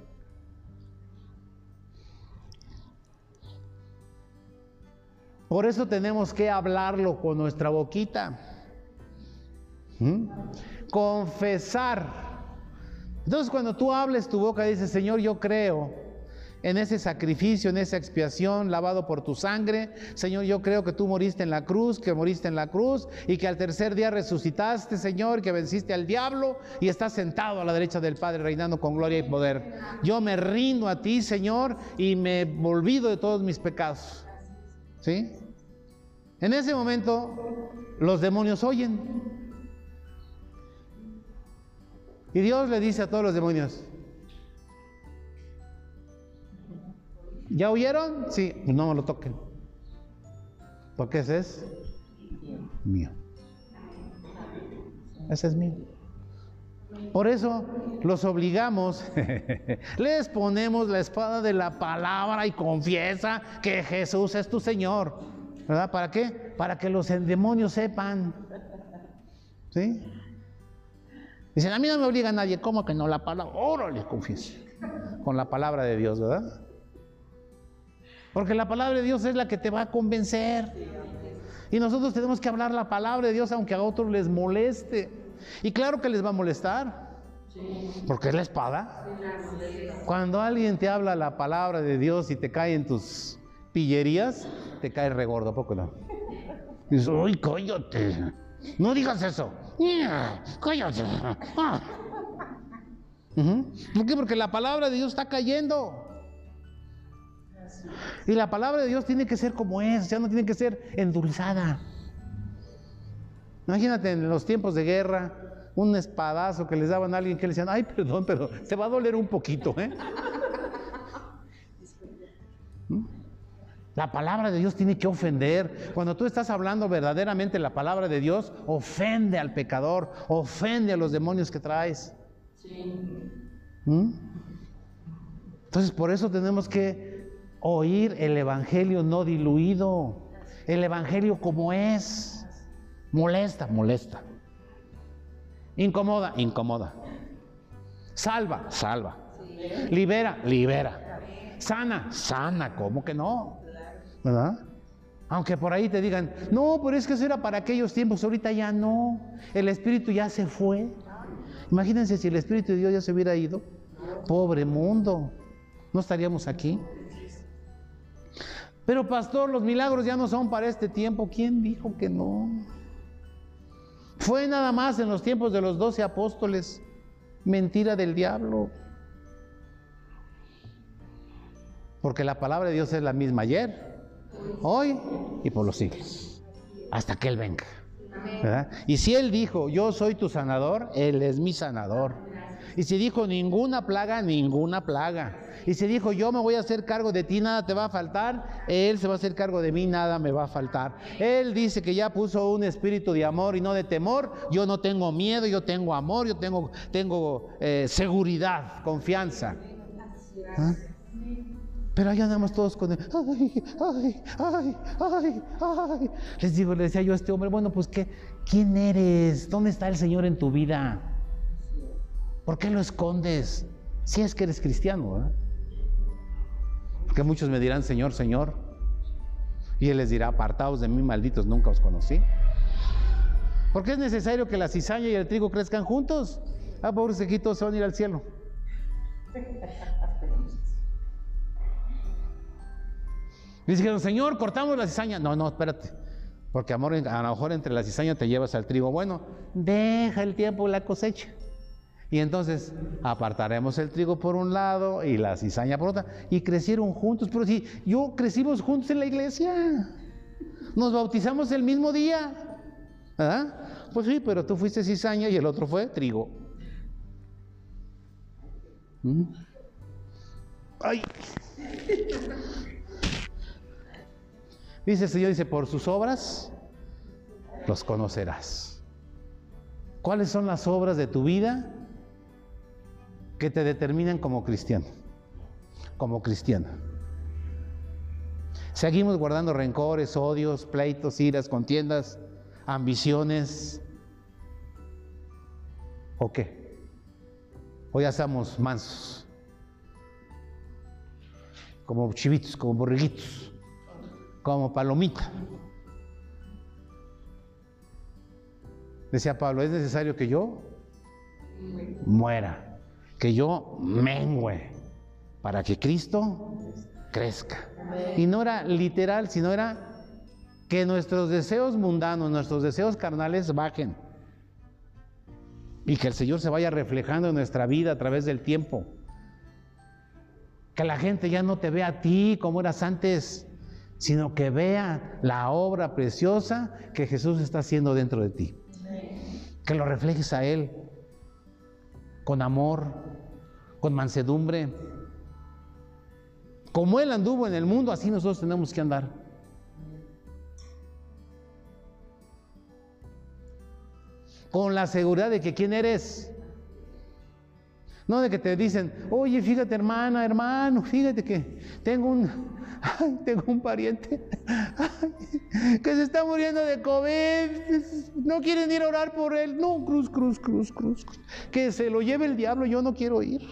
Por eso tenemos que hablarlo con nuestra boquita. ¿Mm? Confesar. Entonces cuando tú hables tu boca dices, Señor, yo creo en ese sacrificio, en esa expiación lavado por tu sangre. Señor, yo creo que tú moriste en la cruz, que moriste en la cruz y que al tercer día resucitaste, Señor, que venciste al diablo y estás sentado a la derecha del Padre reinando con gloria y poder. Yo me rindo a ti, Señor, y me olvido de todos mis pecados. ¿Sí? En ese momento los demonios oyen. Y Dios le dice a todos los demonios, ¿Ya oyeron? Sí, pues no me lo toquen. Porque ese es mío. Ese es mío. Por eso los obligamos, <laughs> les ponemos la espada de la palabra y confiesa que Jesús es tu Señor. ¿Verdad? ¿Para qué? Para que los demonios sepan. ¿Sí? Dicen, a mí no me obliga nadie, ¿cómo que no? La palabra, órale, confieso. Con la palabra de Dios, ¿verdad? Porque la palabra de Dios es la que te va a convencer. Y nosotros tenemos que hablar la palabra de Dios aunque a otros les moleste. Y claro que les va a molestar. Porque es la espada. Cuando alguien te habla la palabra de Dios y te cae en tus pillerías, te cae regordo, poco no? dices, uy, cállate. No digas eso. <laughs> Cállate. Ah. ¿Por qué? Porque la palabra de Dios está cayendo. Y la palabra de Dios tiene que ser como es, ya no tiene que ser endulzada. Imagínate en los tiempos de guerra, un espadazo que les daban a alguien que le decían, ay, perdón, pero te va a doler un poquito, ¿eh? ¿Mm? La palabra de Dios tiene que ofender. Cuando tú estás hablando verdaderamente la palabra de Dios, ofende al pecador, ofende a los demonios que traes. ¿Mm? Entonces, por eso tenemos que oír el Evangelio no diluido, el Evangelio como es. Molesta, molesta. Incomoda, incomoda. Salva, salva. Libera, libera. Sana, sana, ¿cómo que no? ¿Verdad? Aunque por ahí te digan, no, pero es que eso era para aquellos tiempos, ahorita ya no. El Espíritu ya se fue. Imagínense si el Espíritu de Dios ya se hubiera ido. Pobre mundo, no estaríamos aquí. Pero pastor, los milagros ya no son para este tiempo. ¿Quién dijo que no? Fue nada más en los tiempos de los doce apóstoles. Mentira del diablo. Porque la palabra de Dios es la misma ayer, hoy y por los siglos. Hasta que Él venga. Y si Él dijo, yo soy tu sanador, Él es mi sanador. Y si dijo ninguna plaga, ninguna plaga. Y si dijo yo me voy a hacer cargo de ti, nada te va a faltar, Él se va a hacer cargo de mí, nada me va a faltar. Él dice que ya puso un espíritu de amor y no de temor. Yo no tengo miedo, yo tengo amor, yo tengo, tengo eh, seguridad, confianza. ¿Ah? Pero ahí andamos todos con el, ay, ay, ay, ay, ay. Les digo, le decía yo a este hombre, bueno, pues ¿qué? ¿quién eres? ¿Dónde está el Señor en tu vida? ¿Por qué lo escondes? Si es que eres cristiano, ¿eh? Porque muchos me dirán, Señor, Señor. Y Él les dirá, apartaos de mí, malditos, nunca os conocí. Porque es necesario que la cizaña y el trigo crezcan juntos. Ah, pobres sequitos se van a ir al cielo. Dijeron, Señor, cortamos la cizaña. No, no, espérate. Porque amor, a lo mejor entre la cizaña te llevas al trigo. Bueno, deja el tiempo la cosecha. Y entonces apartaremos el trigo por un lado y la cizaña por otra. Y crecieron juntos. Pero si yo crecimos juntos en la iglesia, nos bautizamos el mismo día. Pues sí, pero tú fuiste cizaña y el otro fue trigo. ¿Mm? Ay. Dice el Señor, dice, por sus obras los conocerás. ¿Cuáles son las obras de tu vida? Que te determinan como cristiano, como cristiana. Seguimos guardando rencores, odios, pleitos, iras, contiendas, ambiciones. ¿O qué? O ya estamos mansos, como chivitos, como borreguitos, como palomita. Decía Pablo, es necesario que yo muera que yo mengüe para que Cristo crezca. Y no era literal, sino era que nuestros deseos mundanos, nuestros deseos carnales bajen. Y que el Señor se vaya reflejando en nuestra vida a través del tiempo. Que la gente ya no te vea a ti como eras antes, sino que vea la obra preciosa que Jesús está haciendo dentro de ti. Que lo reflejes a Él con amor, con mansedumbre. Como Él anduvo en el mundo, así nosotros tenemos que andar. Con la seguridad de que quién eres. No de que te dicen, oye, fíjate hermana, hermano, fíjate que tengo un, <laughs> tengo un pariente <laughs> que se está muriendo de COVID, no quieren ir a orar por él. No, cruz, cruz, cruz, cruz. Que se lo lleve el diablo, yo no quiero ir.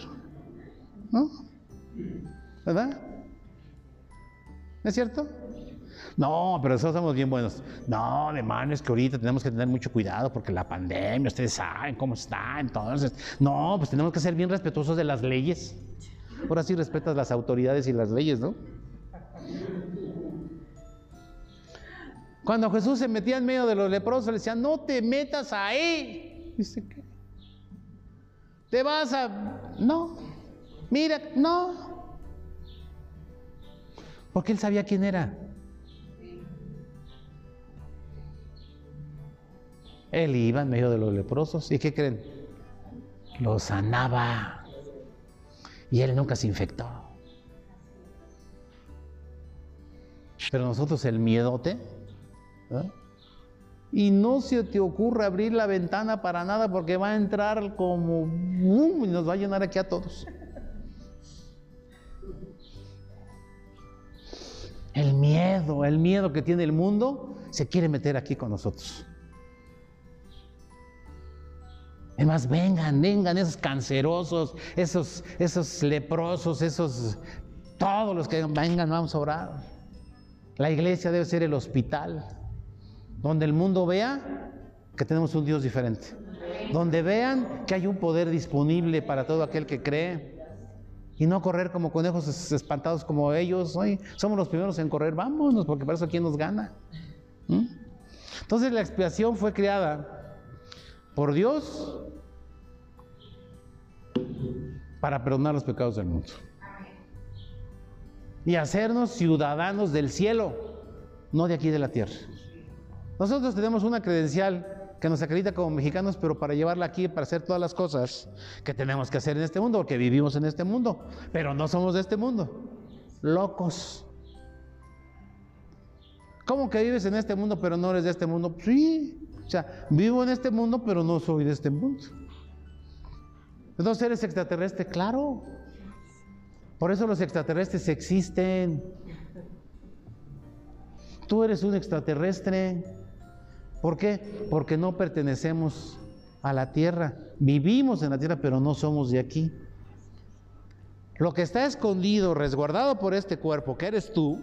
¿No? ¿Verdad? ¿Es cierto? No, pero nosotros somos bien buenos. No, hermano, es que ahorita tenemos que tener mucho cuidado porque la pandemia, ustedes saben cómo está. Entonces, no, pues tenemos que ser bien respetuosos de las leyes. Ahora sí respetas las autoridades y las leyes, ¿no? Cuando Jesús se metía en medio de los leprosos, le decía, no te metas ahí. Dice, ¿qué? Te vas a... No, mira, no. Porque él sabía quién era. Él iba en medio de los leprosos. ¿Y qué creen? Los sanaba. Y él nunca se infectó. Pero nosotros el miedote. ¿eh? Y no se te ocurre abrir la ventana para nada porque va a entrar como y nos va a llenar aquí a todos. El miedo, el miedo que tiene el mundo se quiere meter aquí con nosotros. Además, vengan, vengan esos cancerosos, esos, esos leprosos, esos, todos los que vengan, vamos a orar. La iglesia debe ser el hospital, donde el mundo vea que tenemos un Dios diferente, donde vean que hay un poder disponible para todo aquel que cree y no correr como conejos espantados como ellos. Hoy somos los primeros en correr, vámonos, porque para eso quién nos gana. ¿Mm? Entonces la expiación fue creada por Dios para perdonar los pecados del mundo. Y hacernos ciudadanos del cielo, no de aquí de la tierra. Nosotros tenemos una credencial que nos acredita como mexicanos, pero para llevarla aquí, para hacer todas las cosas que tenemos que hacer en este mundo, porque vivimos en este mundo, pero no somos de este mundo. Locos. ¿Cómo que vives en este mundo, pero no eres de este mundo? Sí, o sea, vivo en este mundo, pero no soy de este mundo. Entonces eres extraterrestre, claro. Por eso los extraterrestres existen. Tú eres un extraterrestre. ¿Por qué? Porque no pertenecemos a la tierra. Vivimos en la tierra, pero no somos de aquí. Lo que está escondido, resguardado por este cuerpo, que eres tú,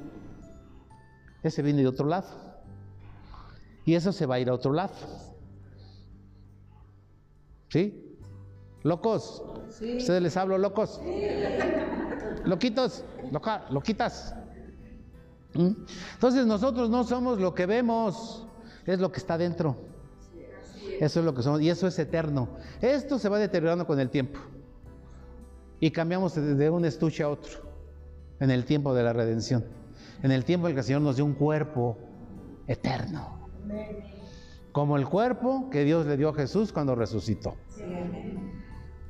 ese viene de otro lado. Y eso se va a ir a otro lado. ¿Sí? ¿Locos? ¿Ustedes les hablo locos? <laughs> ¿Loquitos? Loca, ¿Loquitas? ¿Mm? Entonces nosotros no somos lo que vemos, es lo que está dentro. Eso es lo que somos y eso es eterno. Esto se va deteriorando con el tiempo. Y cambiamos de un estuche a otro en el tiempo de la redención. En el tiempo en que el Señor nos dio un cuerpo eterno. Como el cuerpo que Dios le dio a Jesús cuando resucitó.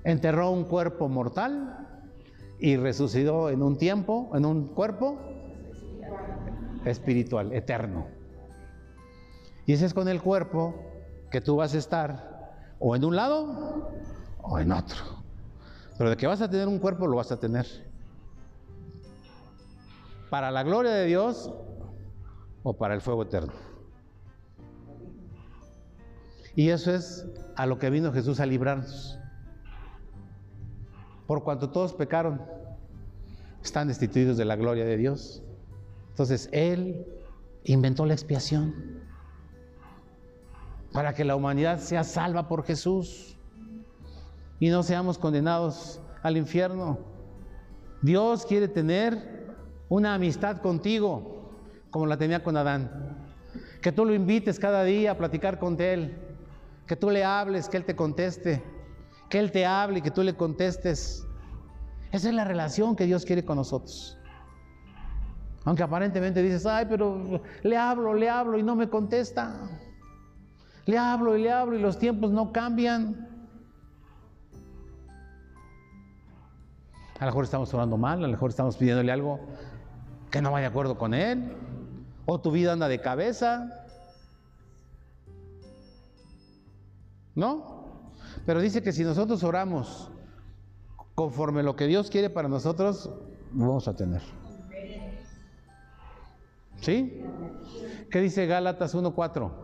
Enterró un cuerpo mortal y resucitó en un tiempo, en un cuerpo espiritual, eterno. Y ese es con el cuerpo que tú vas a estar o en un lado o en otro. Pero de que vas a tener un cuerpo, lo vas a tener. Para la gloria de Dios o para el fuego eterno. Y eso es a lo que vino Jesús a librarnos. Por cuanto todos pecaron, están destituidos de la gloria de Dios. Entonces Él inventó la expiación para que la humanidad sea salva por Jesús y no seamos condenados al infierno. Dios quiere tener una amistad contigo como la tenía con Adán. Que tú lo invites cada día a platicar con Él, que tú le hables, que Él te conteste, que Él te hable y que tú le contestes. Esa es la relación que Dios quiere con nosotros. Aunque aparentemente dices, ay, pero le hablo, le hablo y no me contesta. Le hablo y le hablo y los tiempos no cambian. A lo mejor estamos orando mal, a lo mejor estamos pidiéndole algo que no vaya de acuerdo con Él. O tu vida anda de cabeza. ¿No? Pero dice que si nosotros oramos conforme lo que Dios quiere para nosotros, vamos a tener. ¿Sí? ¿Qué dice Gálatas 1.4?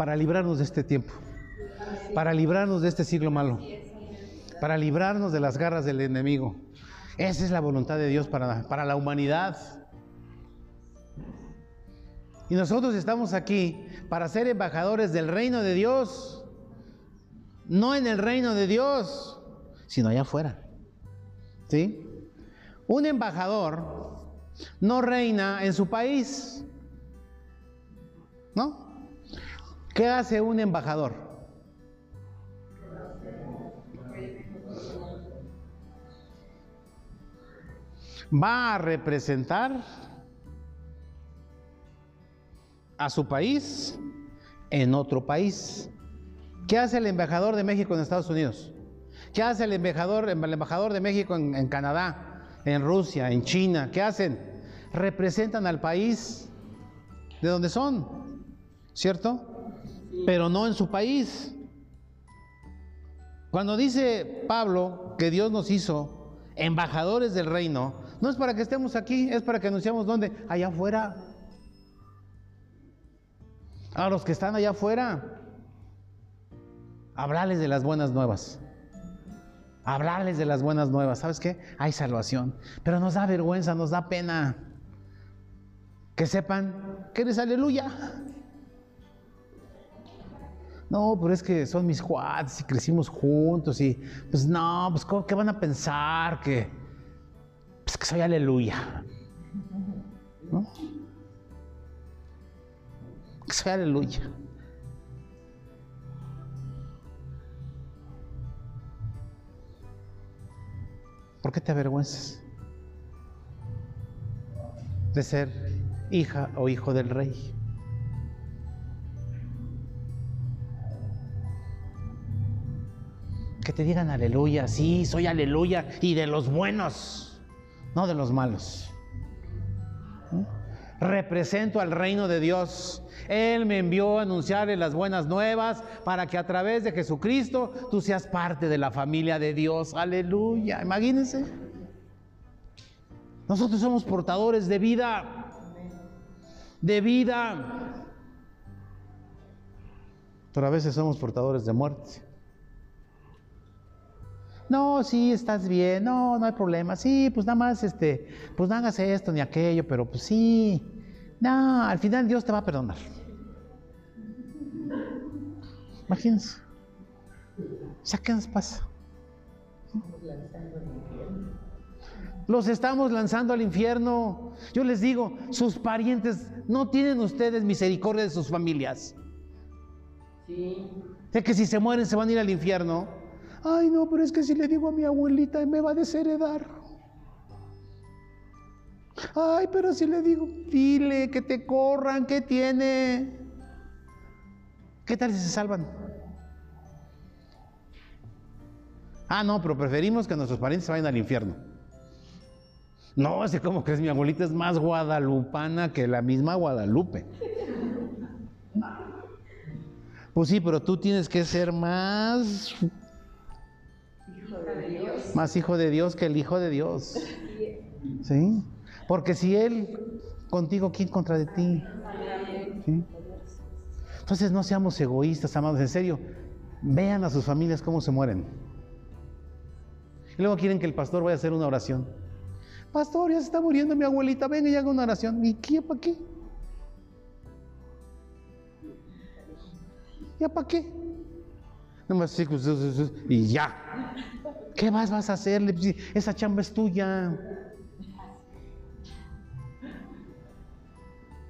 para librarnos de este tiempo, para librarnos de este siglo malo, para librarnos de las garras del enemigo. Esa es la voluntad de Dios para, para la humanidad. Y nosotros estamos aquí para ser embajadores del reino de Dios. No en el reino de Dios, sino allá afuera. ¿Sí? Un embajador no reina en su país. ¿No? ¿Qué hace un embajador? Va a representar a su país en otro país. ¿Qué hace el embajador de México en Estados Unidos? ¿Qué hace el embajador, el embajador de México en, en Canadá, en Rusia, en China? ¿Qué hacen? Representan al país de donde son, ¿cierto? Pero no en su país. Cuando dice Pablo que Dios nos hizo embajadores del reino, no es para que estemos aquí, es para que anunciamos dónde, allá afuera. A los que están allá afuera, hablarles de las buenas nuevas. Hablarles de las buenas nuevas. ¿Sabes qué? Hay salvación. Pero nos da vergüenza, nos da pena. Que sepan que eres aleluya. No, pero es que son mis cuates y crecimos juntos y pues no, pues ¿cómo- ¿qué van a pensar? Que, pues que soy aleluya. ¿No? Que soy aleluya. ¿Por qué te avergüenzas de ser hija o hijo del rey? Que te digan aleluya, sí, soy aleluya, y de los buenos, no de los malos. ¿Mm? Represento al reino de Dios. Él me envió a anunciarle las buenas nuevas para que a través de Jesucristo tú seas parte de la familia de Dios. Aleluya. Imagínense. Nosotros somos portadores de vida. De vida. Pero a veces somos portadores de muerte. No, sí, estás bien, no, no hay problema. Sí, pues nada más, este, pues no hagas esto ni aquello, pero pues sí. No, al final Dios te va a perdonar. Imagínense. O sea, ¿qué nos pasa? Los estamos lanzando al infierno. Yo les digo, sus parientes, no tienen ustedes misericordia de sus familias. De que si se mueren se van a ir al infierno. Ay, no, pero es que si le digo a mi abuelita me va a desheredar. Ay, pero si le digo, dile que te corran, ¿qué tiene? ¿Qué tal si se salvan? Ah, no, pero preferimos que nuestros parientes vayan al infierno. No, así como crees, mi abuelita es más guadalupana que la misma Guadalupe. Pues sí, pero tú tienes que ser más más hijo de Dios que el hijo de Dios. ¿Sí? Porque si Él contigo, ¿quién contra de ti? ¿Sí? Entonces no seamos egoístas, amados, en serio. Vean a sus familias cómo se mueren. Y luego quieren que el pastor vaya a hacer una oración. Pastor, ya se está muriendo mi abuelita, venga y haga una oración. ¿Y qué? ¿Para qué? ¿Ya para qué? Nomás y ya. ¿Qué más vas a? Pues, Esa chamba es tuya.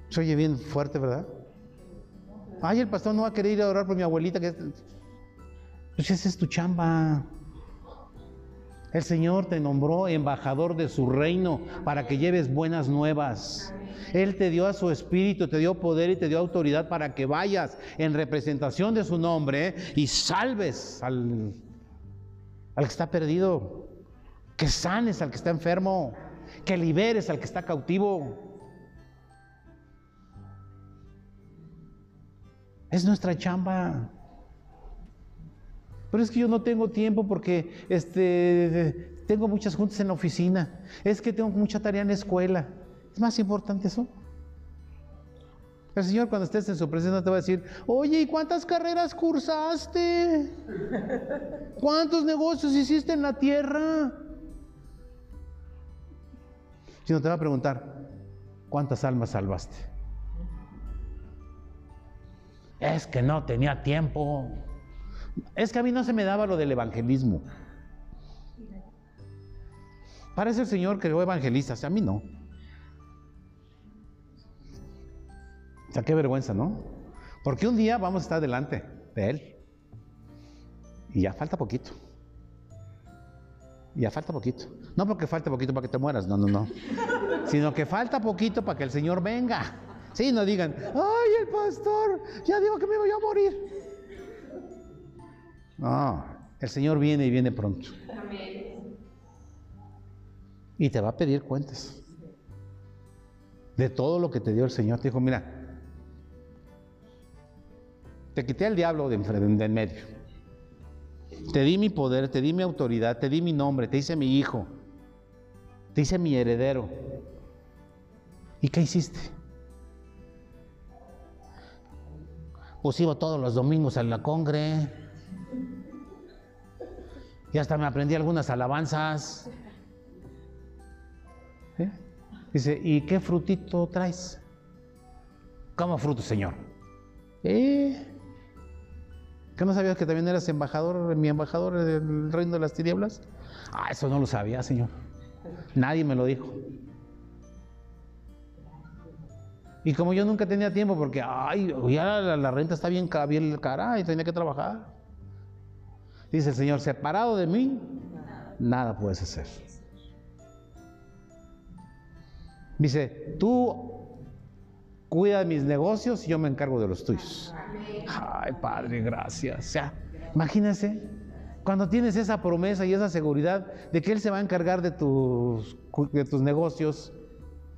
Se oye bien fuerte, ¿verdad? Ay, el pastor no va a querer ir a orar por mi abuelita. Que... Pues esa es tu chamba. El Señor te nombró embajador de su reino para que lleves buenas nuevas. Él te dio a su espíritu, te dio poder y te dio autoridad para que vayas en representación de su nombre y salves al, al que está perdido, que sanes al que está enfermo, que liberes al que está cautivo. Es nuestra chamba. Pero es que yo no tengo tiempo porque este, tengo muchas juntas en la oficina. Es que tengo mucha tarea en la escuela. ¿Es más importante eso? El Señor cuando estés en su presencia te va a decir, oye, ¿y cuántas carreras cursaste? ¿Cuántos negocios hiciste en la tierra? Sino te va a preguntar, ¿cuántas almas salvaste? Es que no tenía tiempo. Es que a mí no se me daba lo del evangelismo. Parece el Señor creó evangelistas, a mí no. O sea, qué vergüenza, ¿no? Porque un día vamos a estar delante de Él. Y ya falta poquito. Ya falta poquito. No porque falte poquito para que te mueras, no, no, no. Sino que falta poquito para que el Señor venga. Sí, no digan, ay, el pastor, ya digo que me voy a morir. No, el Señor viene y viene pronto. Y te va a pedir cuentas de todo lo que te dio el Señor. Te dijo, mira, te quité al diablo de, en medio. Te di mi poder, te di mi autoridad, te di mi nombre, te hice mi hijo, te hice mi heredero. ¿Y qué hiciste? Pues iba todos los domingos a la congre. Y hasta me aprendí algunas alabanzas. ¿Eh? Dice, ¿y qué frutito traes? ¿Cómo fruto, Señor? ¿Eh? ¿Que no sabías que también eras embajador, mi embajador del reino de las tinieblas? Ah, eso no lo sabía, Señor. Nadie me lo dijo. Y como yo nunca tenía tiempo, porque, ay, ya la, la renta está bien, bien cara y tenía que trabajar. Dice el Señor, separado de mí, nada puedes hacer. Dice, tú cuida de mis negocios y yo me encargo de los tuyos. Ay, Padre, gracias. O sea, imagínense, cuando tienes esa promesa y esa seguridad de que Él se va a encargar de tus, de tus negocios,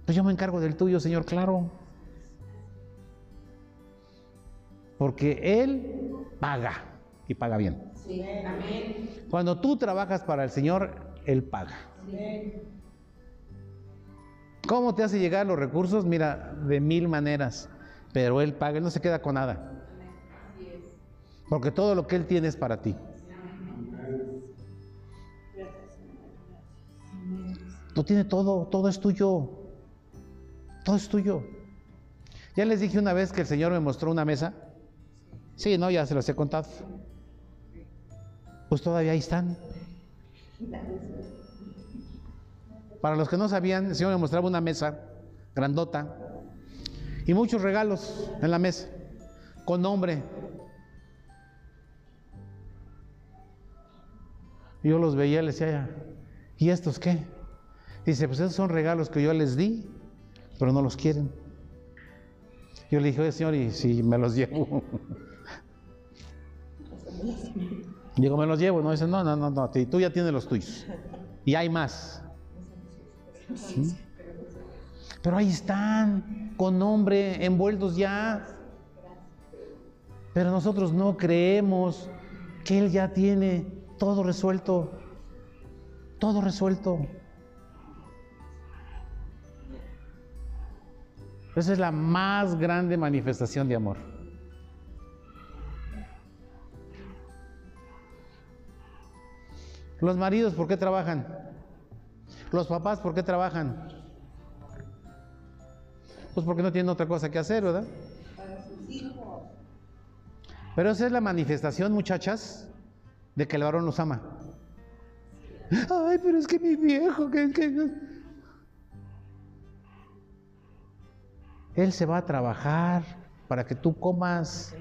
pues yo me encargo del tuyo, Señor, claro. Porque Él paga y paga bien. Cuando tú trabajas para el Señor, Él paga. ¿Cómo te hace llegar los recursos? Mira, de mil maneras. Pero Él paga, Él no se queda con nada. Porque todo lo que Él tiene es para ti. Tú tienes todo, todo es tuyo. Todo es tuyo. Ya les dije una vez que el Señor me mostró una mesa. Sí, no, ya se los he contado. Pues todavía ahí están. Para los que no sabían, el Señor me mostraba una mesa grandota y muchos regalos en la mesa, con nombre. Yo los veía y les decía, ¿y estos qué? Dice, pues esos son regalos que yo les di, pero no los quieren. Yo le dije, oye Señor, ¿y si me los llevo? Digo, me los llevo. No, dice, no, no, no, no, tú ya tienes los tuyos. Y hay más. ¿Sí? Pero ahí están, con nombre, envueltos ya. Pero nosotros no creemos que Él ya tiene todo resuelto. Todo resuelto. Esa es la más grande manifestación de amor. Los maridos, ¿por qué trabajan? Los papás, ¿por qué trabajan? Pues porque no tienen otra cosa que hacer, ¿verdad? Pero esa es la manifestación, muchachas, de que el varón nos ama. Ay, pero es que mi viejo, que, que... Él se va a trabajar para que tú comas,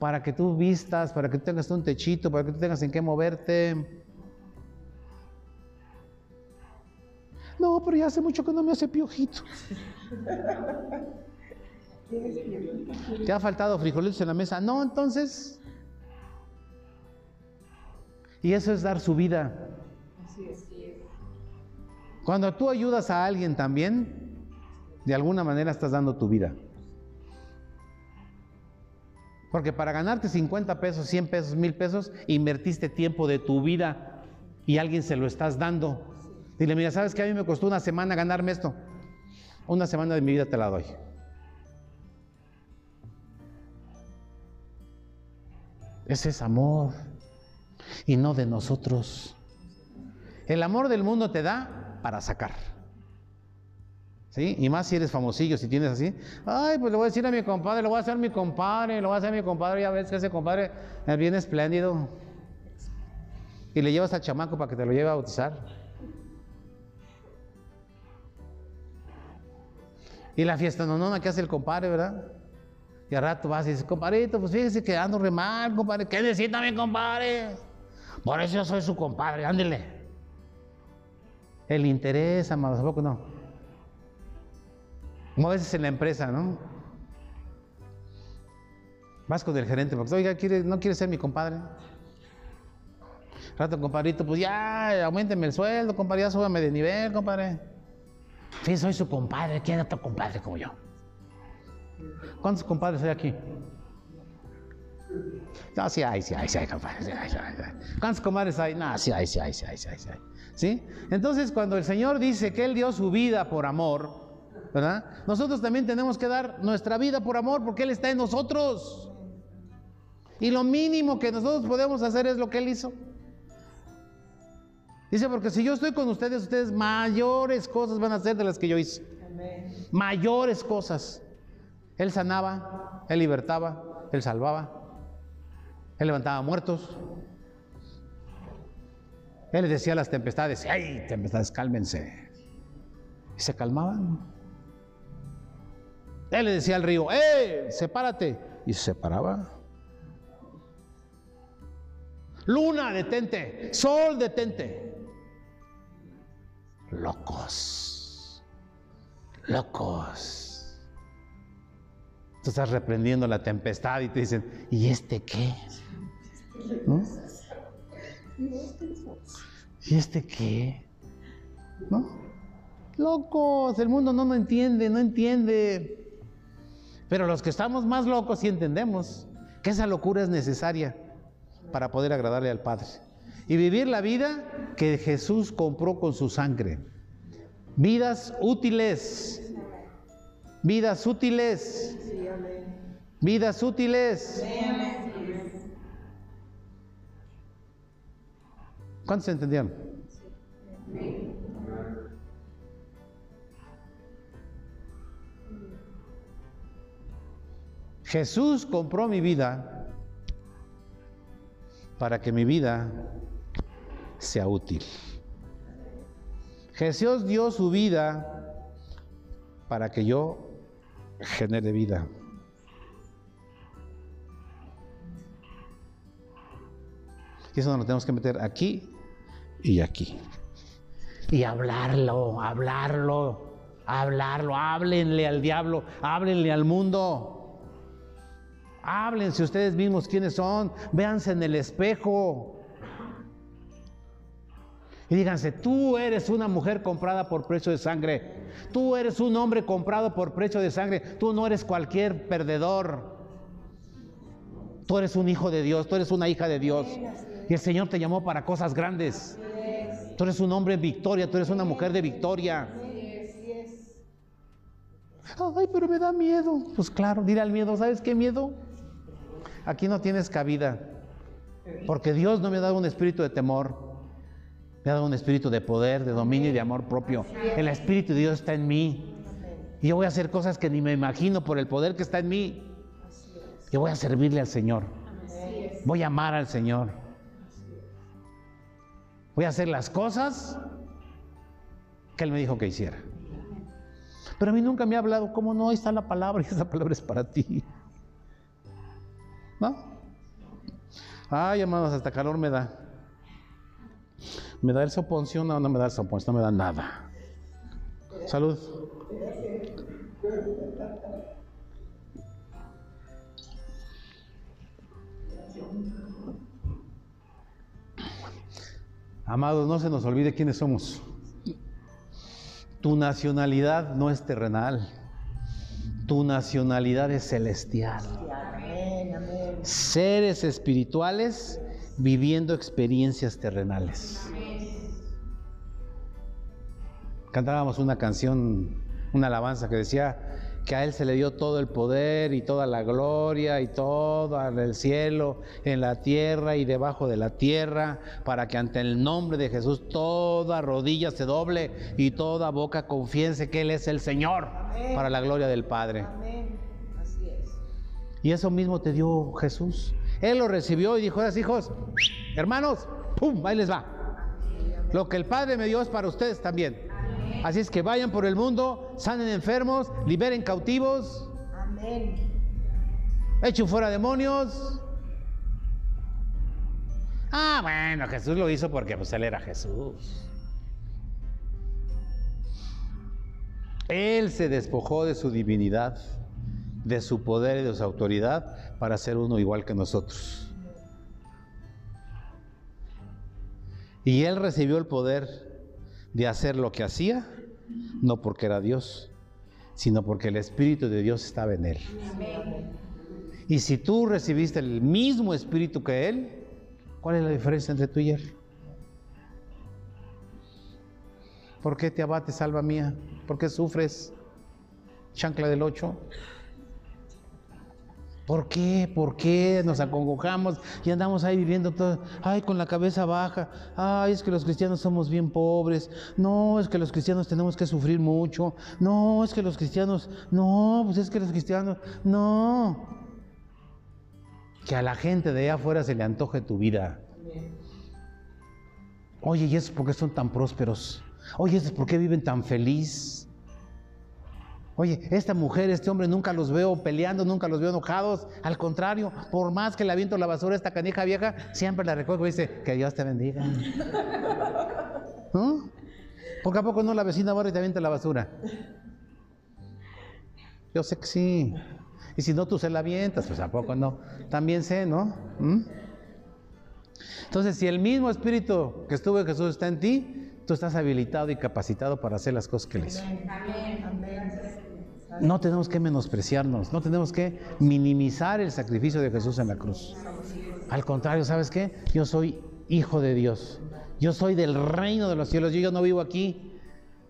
para que tú vistas, para que tú tengas un techito, para que tú tengas en qué moverte. No, pero ya hace mucho que no me hace piojito. ¿Te ha faltado frijolitos en la mesa? No, entonces. Y eso es dar su vida. Cuando tú ayudas a alguien también, de alguna manera estás dando tu vida. Porque para ganarte 50 pesos, 100 pesos, 1000 pesos, invertiste tiempo de tu vida y alguien se lo estás dando. Dile, mira, ¿sabes que a mí me costó una semana ganarme esto? Una semana de mi vida te la doy. Ese es amor y no de nosotros. El amor del mundo te da para sacar. ¿Sí? Y más si eres famosillo, si tienes así. Ay, pues le voy a decir a mi compadre, lo voy a hacer a mi compadre, lo voy a hacer a mi compadre, ya ves que ese compadre es bien espléndido. Y le llevas al chamaco para que te lo lleve a bautizar. Y la fiesta no, no, ¿qué hace el compadre, verdad? Y al rato vas y dices, compadrito, pues fíjese que ando re mal, compadre. ¿Qué necesita mi compadre? Por eso yo soy su compadre, ándele. El interés, amados, ¿a poco no? Como a veces en la empresa, ¿no? Vas con el gerente, porque, oiga, ¿quiere, ¿no quiere ser mi compadre? Rato, compadrito, pues ya, aumenteme el sueldo, compadre, ya súbame de nivel, compadre. Sí, soy su compadre, ¿quién es otro compadre como yo? ¿Cuántos compadres hay aquí? No, sí hay, sí hay, sí hay, compadre. ¿Cuántos compadres hay? No, sí hay, sí hay, sí hay, sí hay. ¿Sí? Entonces, cuando el Señor dice que Él dio su vida por amor, ¿verdad? Nosotros también tenemos que dar nuestra vida por amor porque Él está en nosotros. Y lo mínimo que nosotros podemos hacer es lo que Él hizo. Dice, porque si yo estoy con ustedes, ustedes mayores cosas van a hacer de las que yo hice. Mayores cosas. Él sanaba, Él libertaba, Él salvaba, Él levantaba muertos. Él les decía a las tempestades, ¡ay, tempestades, cálmense! Y se calmaban. Él le decía al río, ¡eh, sepárate! Y se separaba. Luna, detente. Sol, detente. Locos. Locos. Tú estás reprendiendo la tempestad y te dicen, ¿y este qué? ¿No? ¿Y este qué? ¿No? Locos, el mundo no lo entiende, no entiende. Pero los que estamos más locos sí entendemos que esa locura es necesaria para poder agradarle al Padre. Y vivir la vida que Jesús compró con su sangre. Vidas útiles. Vidas útiles. Vidas útiles. ¿Cuántos entendieron? Jesús compró mi vida para que mi vida sea útil. Jesús dio su vida para que yo genere vida. Y eso nos lo tenemos que meter aquí y aquí. Y hablarlo, hablarlo, hablarlo. Háblenle al diablo, háblenle al mundo. Háblense ustedes mismos quiénes son, véanse en el espejo. Y díganse, tú eres una mujer comprada por precio de sangre. Tú eres un hombre comprado por precio de sangre. Tú no eres cualquier perdedor. Tú eres un hijo de Dios, tú eres una hija de Dios. Y el Señor te llamó para cosas grandes. Tú eres un hombre en victoria, tú eres una mujer de victoria. Ay, pero me da miedo. Pues claro, dile al miedo, ¿sabes qué miedo? Aquí no tienes cabida. Porque Dios no me ha dado un espíritu de temor. Me ha dado un espíritu de poder, de dominio y de amor propio. El espíritu de Dios está en mí. Y yo voy a hacer cosas que ni me imagino por el poder que está en mí. Yo voy a servirle al Señor. Voy a amar al Señor. Voy a hacer las cosas que Él me dijo que hiciera. Pero a mí nunca me ha hablado, ¿cómo no? Ahí está la palabra <laughs> y esa palabra es para ti. ¿No? Ay, hermanos, hasta calor me da. ¿Me da el soponcio? No, no me da el soponcio, no me da nada. Salud. Amados, no se nos olvide quiénes somos. Tu nacionalidad no es terrenal. Tu nacionalidad es celestial. Seres espirituales viviendo experiencias terrenales. Cantábamos una canción, una alabanza que decía, que a Él se le dio todo el poder y toda la gloria y todo en el cielo, en la tierra y debajo de la tierra, para que ante el nombre de Jesús toda rodilla se doble y toda boca confiese que Él es el Señor para la gloria del Padre. Amén. Así es. Y eso mismo te dio Jesús. Él lo recibió y dijo, ahora hijos, hermanos, ¡pum! Ahí les va. Lo que el Padre me dio es para ustedes también. Así es que vayan por el mundo, sanen enfermos, liberen cautivos, Amén. echen fuera demonios. Ah, bueno, Jesús lo hizo porque pues él era Jesús. Él se despojó de su divinidad, de su poder y de su autoridad para ser uno igual que nosotros. Y él recibió el poder de hacer lo que hacía, no porque era Dios, sino porque el Espíritu de Dios estaba en él. Y si tú recibiste el mismo Espíritu que Él, ¿cuál es la diferencia entre tú y Él? ¿Por qué te abates, alma mía? ¿Por qué sufres? Chancla del 8. ¿Por qué? ¿Por qué nos acongojamos y andamos ahí viviendo todo? Ay, con la cabeza baja. Ay, es que los cristianos somos bien pobres. No, es que los cristianos tenemos que sufrir mucho. No, es que los cristianos. No, pues es que los cristianos. No. Que a la gente de allá afuera se le antoje tu vida. Oye, ¿y eso por qué son tan prósperos? Oye, ¿eso por qué viven tan feliz? Oye, esta mujer, este hombre, nunca los veo peleando, nunca los veo enojados. Al contrario, por más que le aviento la basura a esta canija vieja, siempre la recojo y dice, que Dios te bendiga. ¿No? Porque a poco no la vecina va y te avienta la basura. Yo sé que sí. Y si no, tú se la avientas, pues a poco no. También sé, ¿no? ¿Mm? Entonces, si el mismo espíritu que estuvo en Jesús está en ti, tú estás habilitado y capacitado para hacer las cosas que Él hizo. No tenemos que menospreciarnos, no tenemos que minimizar el sacrificio de Jesús en la cruz. Al contrario, ¿sabes qué? Yo soy hijo de Dios. Yo soy del reino de los cielos. Yo, yo no vivo aquí.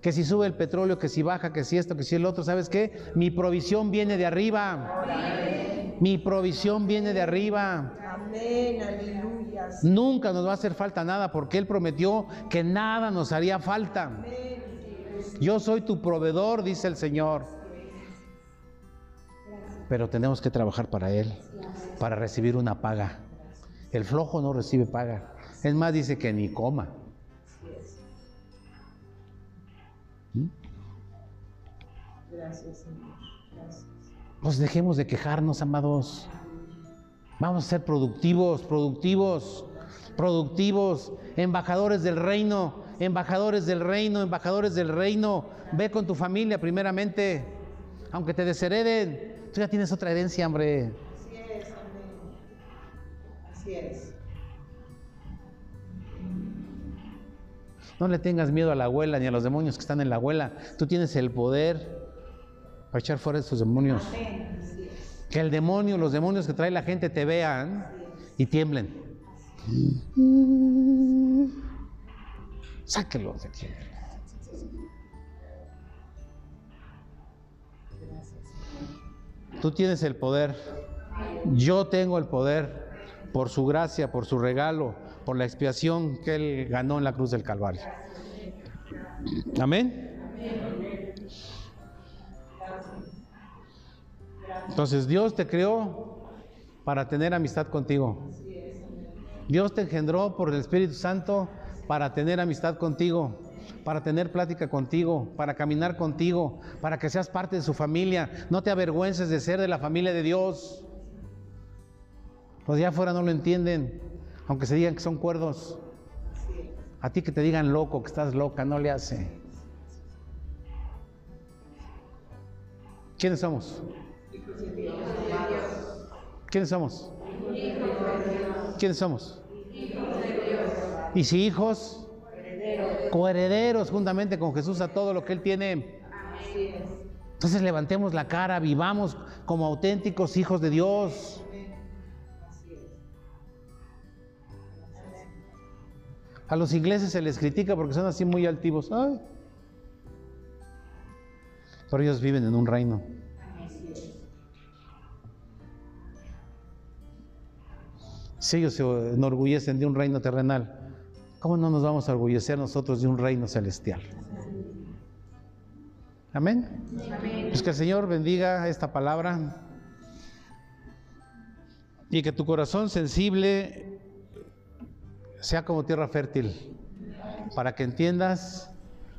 Que si sube el petróleo, que si baja, que si esto, que si el otro, ¿sabes qué? Mi provisión viene de arriba. Mi provisión viene de arriba. Amén. Aleluya. Nunca nos va a hacer falta nada porque Él prometió que nada nos haría falta. Yo soy tu proveedor, dice el Señor. Pero tenemos que trabajar para Él, para recibir una paga. El flojo no recibe paga. Es más, dice que ni coma. ¿Mm? Gracias, Señor. Gracias. Pues dejemos de quejarnos, amados. Vamos a ser productivos, productivos, productivos, embajadores del reino, embajadores del reino, embajadores del reino. Ve con tu familia primeramente, aunque te deshereden. Tú ya tienes otra herencia, hombre. Así es, amén. Así es. No le tengas miedo a la abuela ni a los demonios que están en la abuela. Tú tienes el poder para echar fuera estos demonios. Amén. Así es. Que el demonio, los demonios que trae la gente te vean y tiemblen. Sáquelos de aquí. Tú tienes el poder. Yo tengo el poder por su gracia, por su regalo, por la expiación que Él ganó en la cruz del Calvario. Amén. Entonces Dios te creó para tener amistad contigo. Dios te engendró por el Espíritu Santo para tener amistad contigo, para tener plática contigo, para caminar contigo, para que seas parte de su familia. No te avergüences de ser de la familia de Dios. Los de afuera no lo entienden, aunque se digan que son cuerdos. A ti que te digan loco, que estás loca, no le hace. ¿Quiénes somos? ¿Quiénes somos? ¿Quiénes somos? Y si hijos, coherederos juntamente con Jesús a todo lo que Él tiene. Entonces levantemos la cara, vivamos como auténticos hijos de Dios. A los ingleses se les critica porque son así muy altivos. Ay. Pero ellos viven en un reino. Si ellos se enorgullecen de un reino terrenal, ¿cómo no nos vamos a orgullecer nosotros de un reino celestial? Amén. Pues que el Señor bendiga esta palabra y que tu corazón sensible sea como tierra fértil, para que entiendas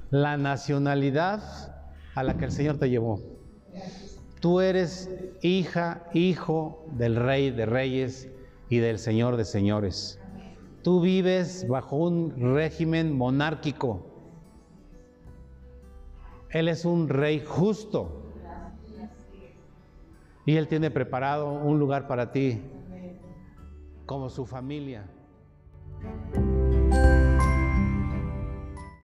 la nacionalidad a la que el Señor te llevó. Tú eres hija, hijo del Rey de Reyes y del Señor de Señores. Tú vives bajo un régimen monárquico. Él es un rey justo. Y Él tiene preparado un lugar para ti como su familia.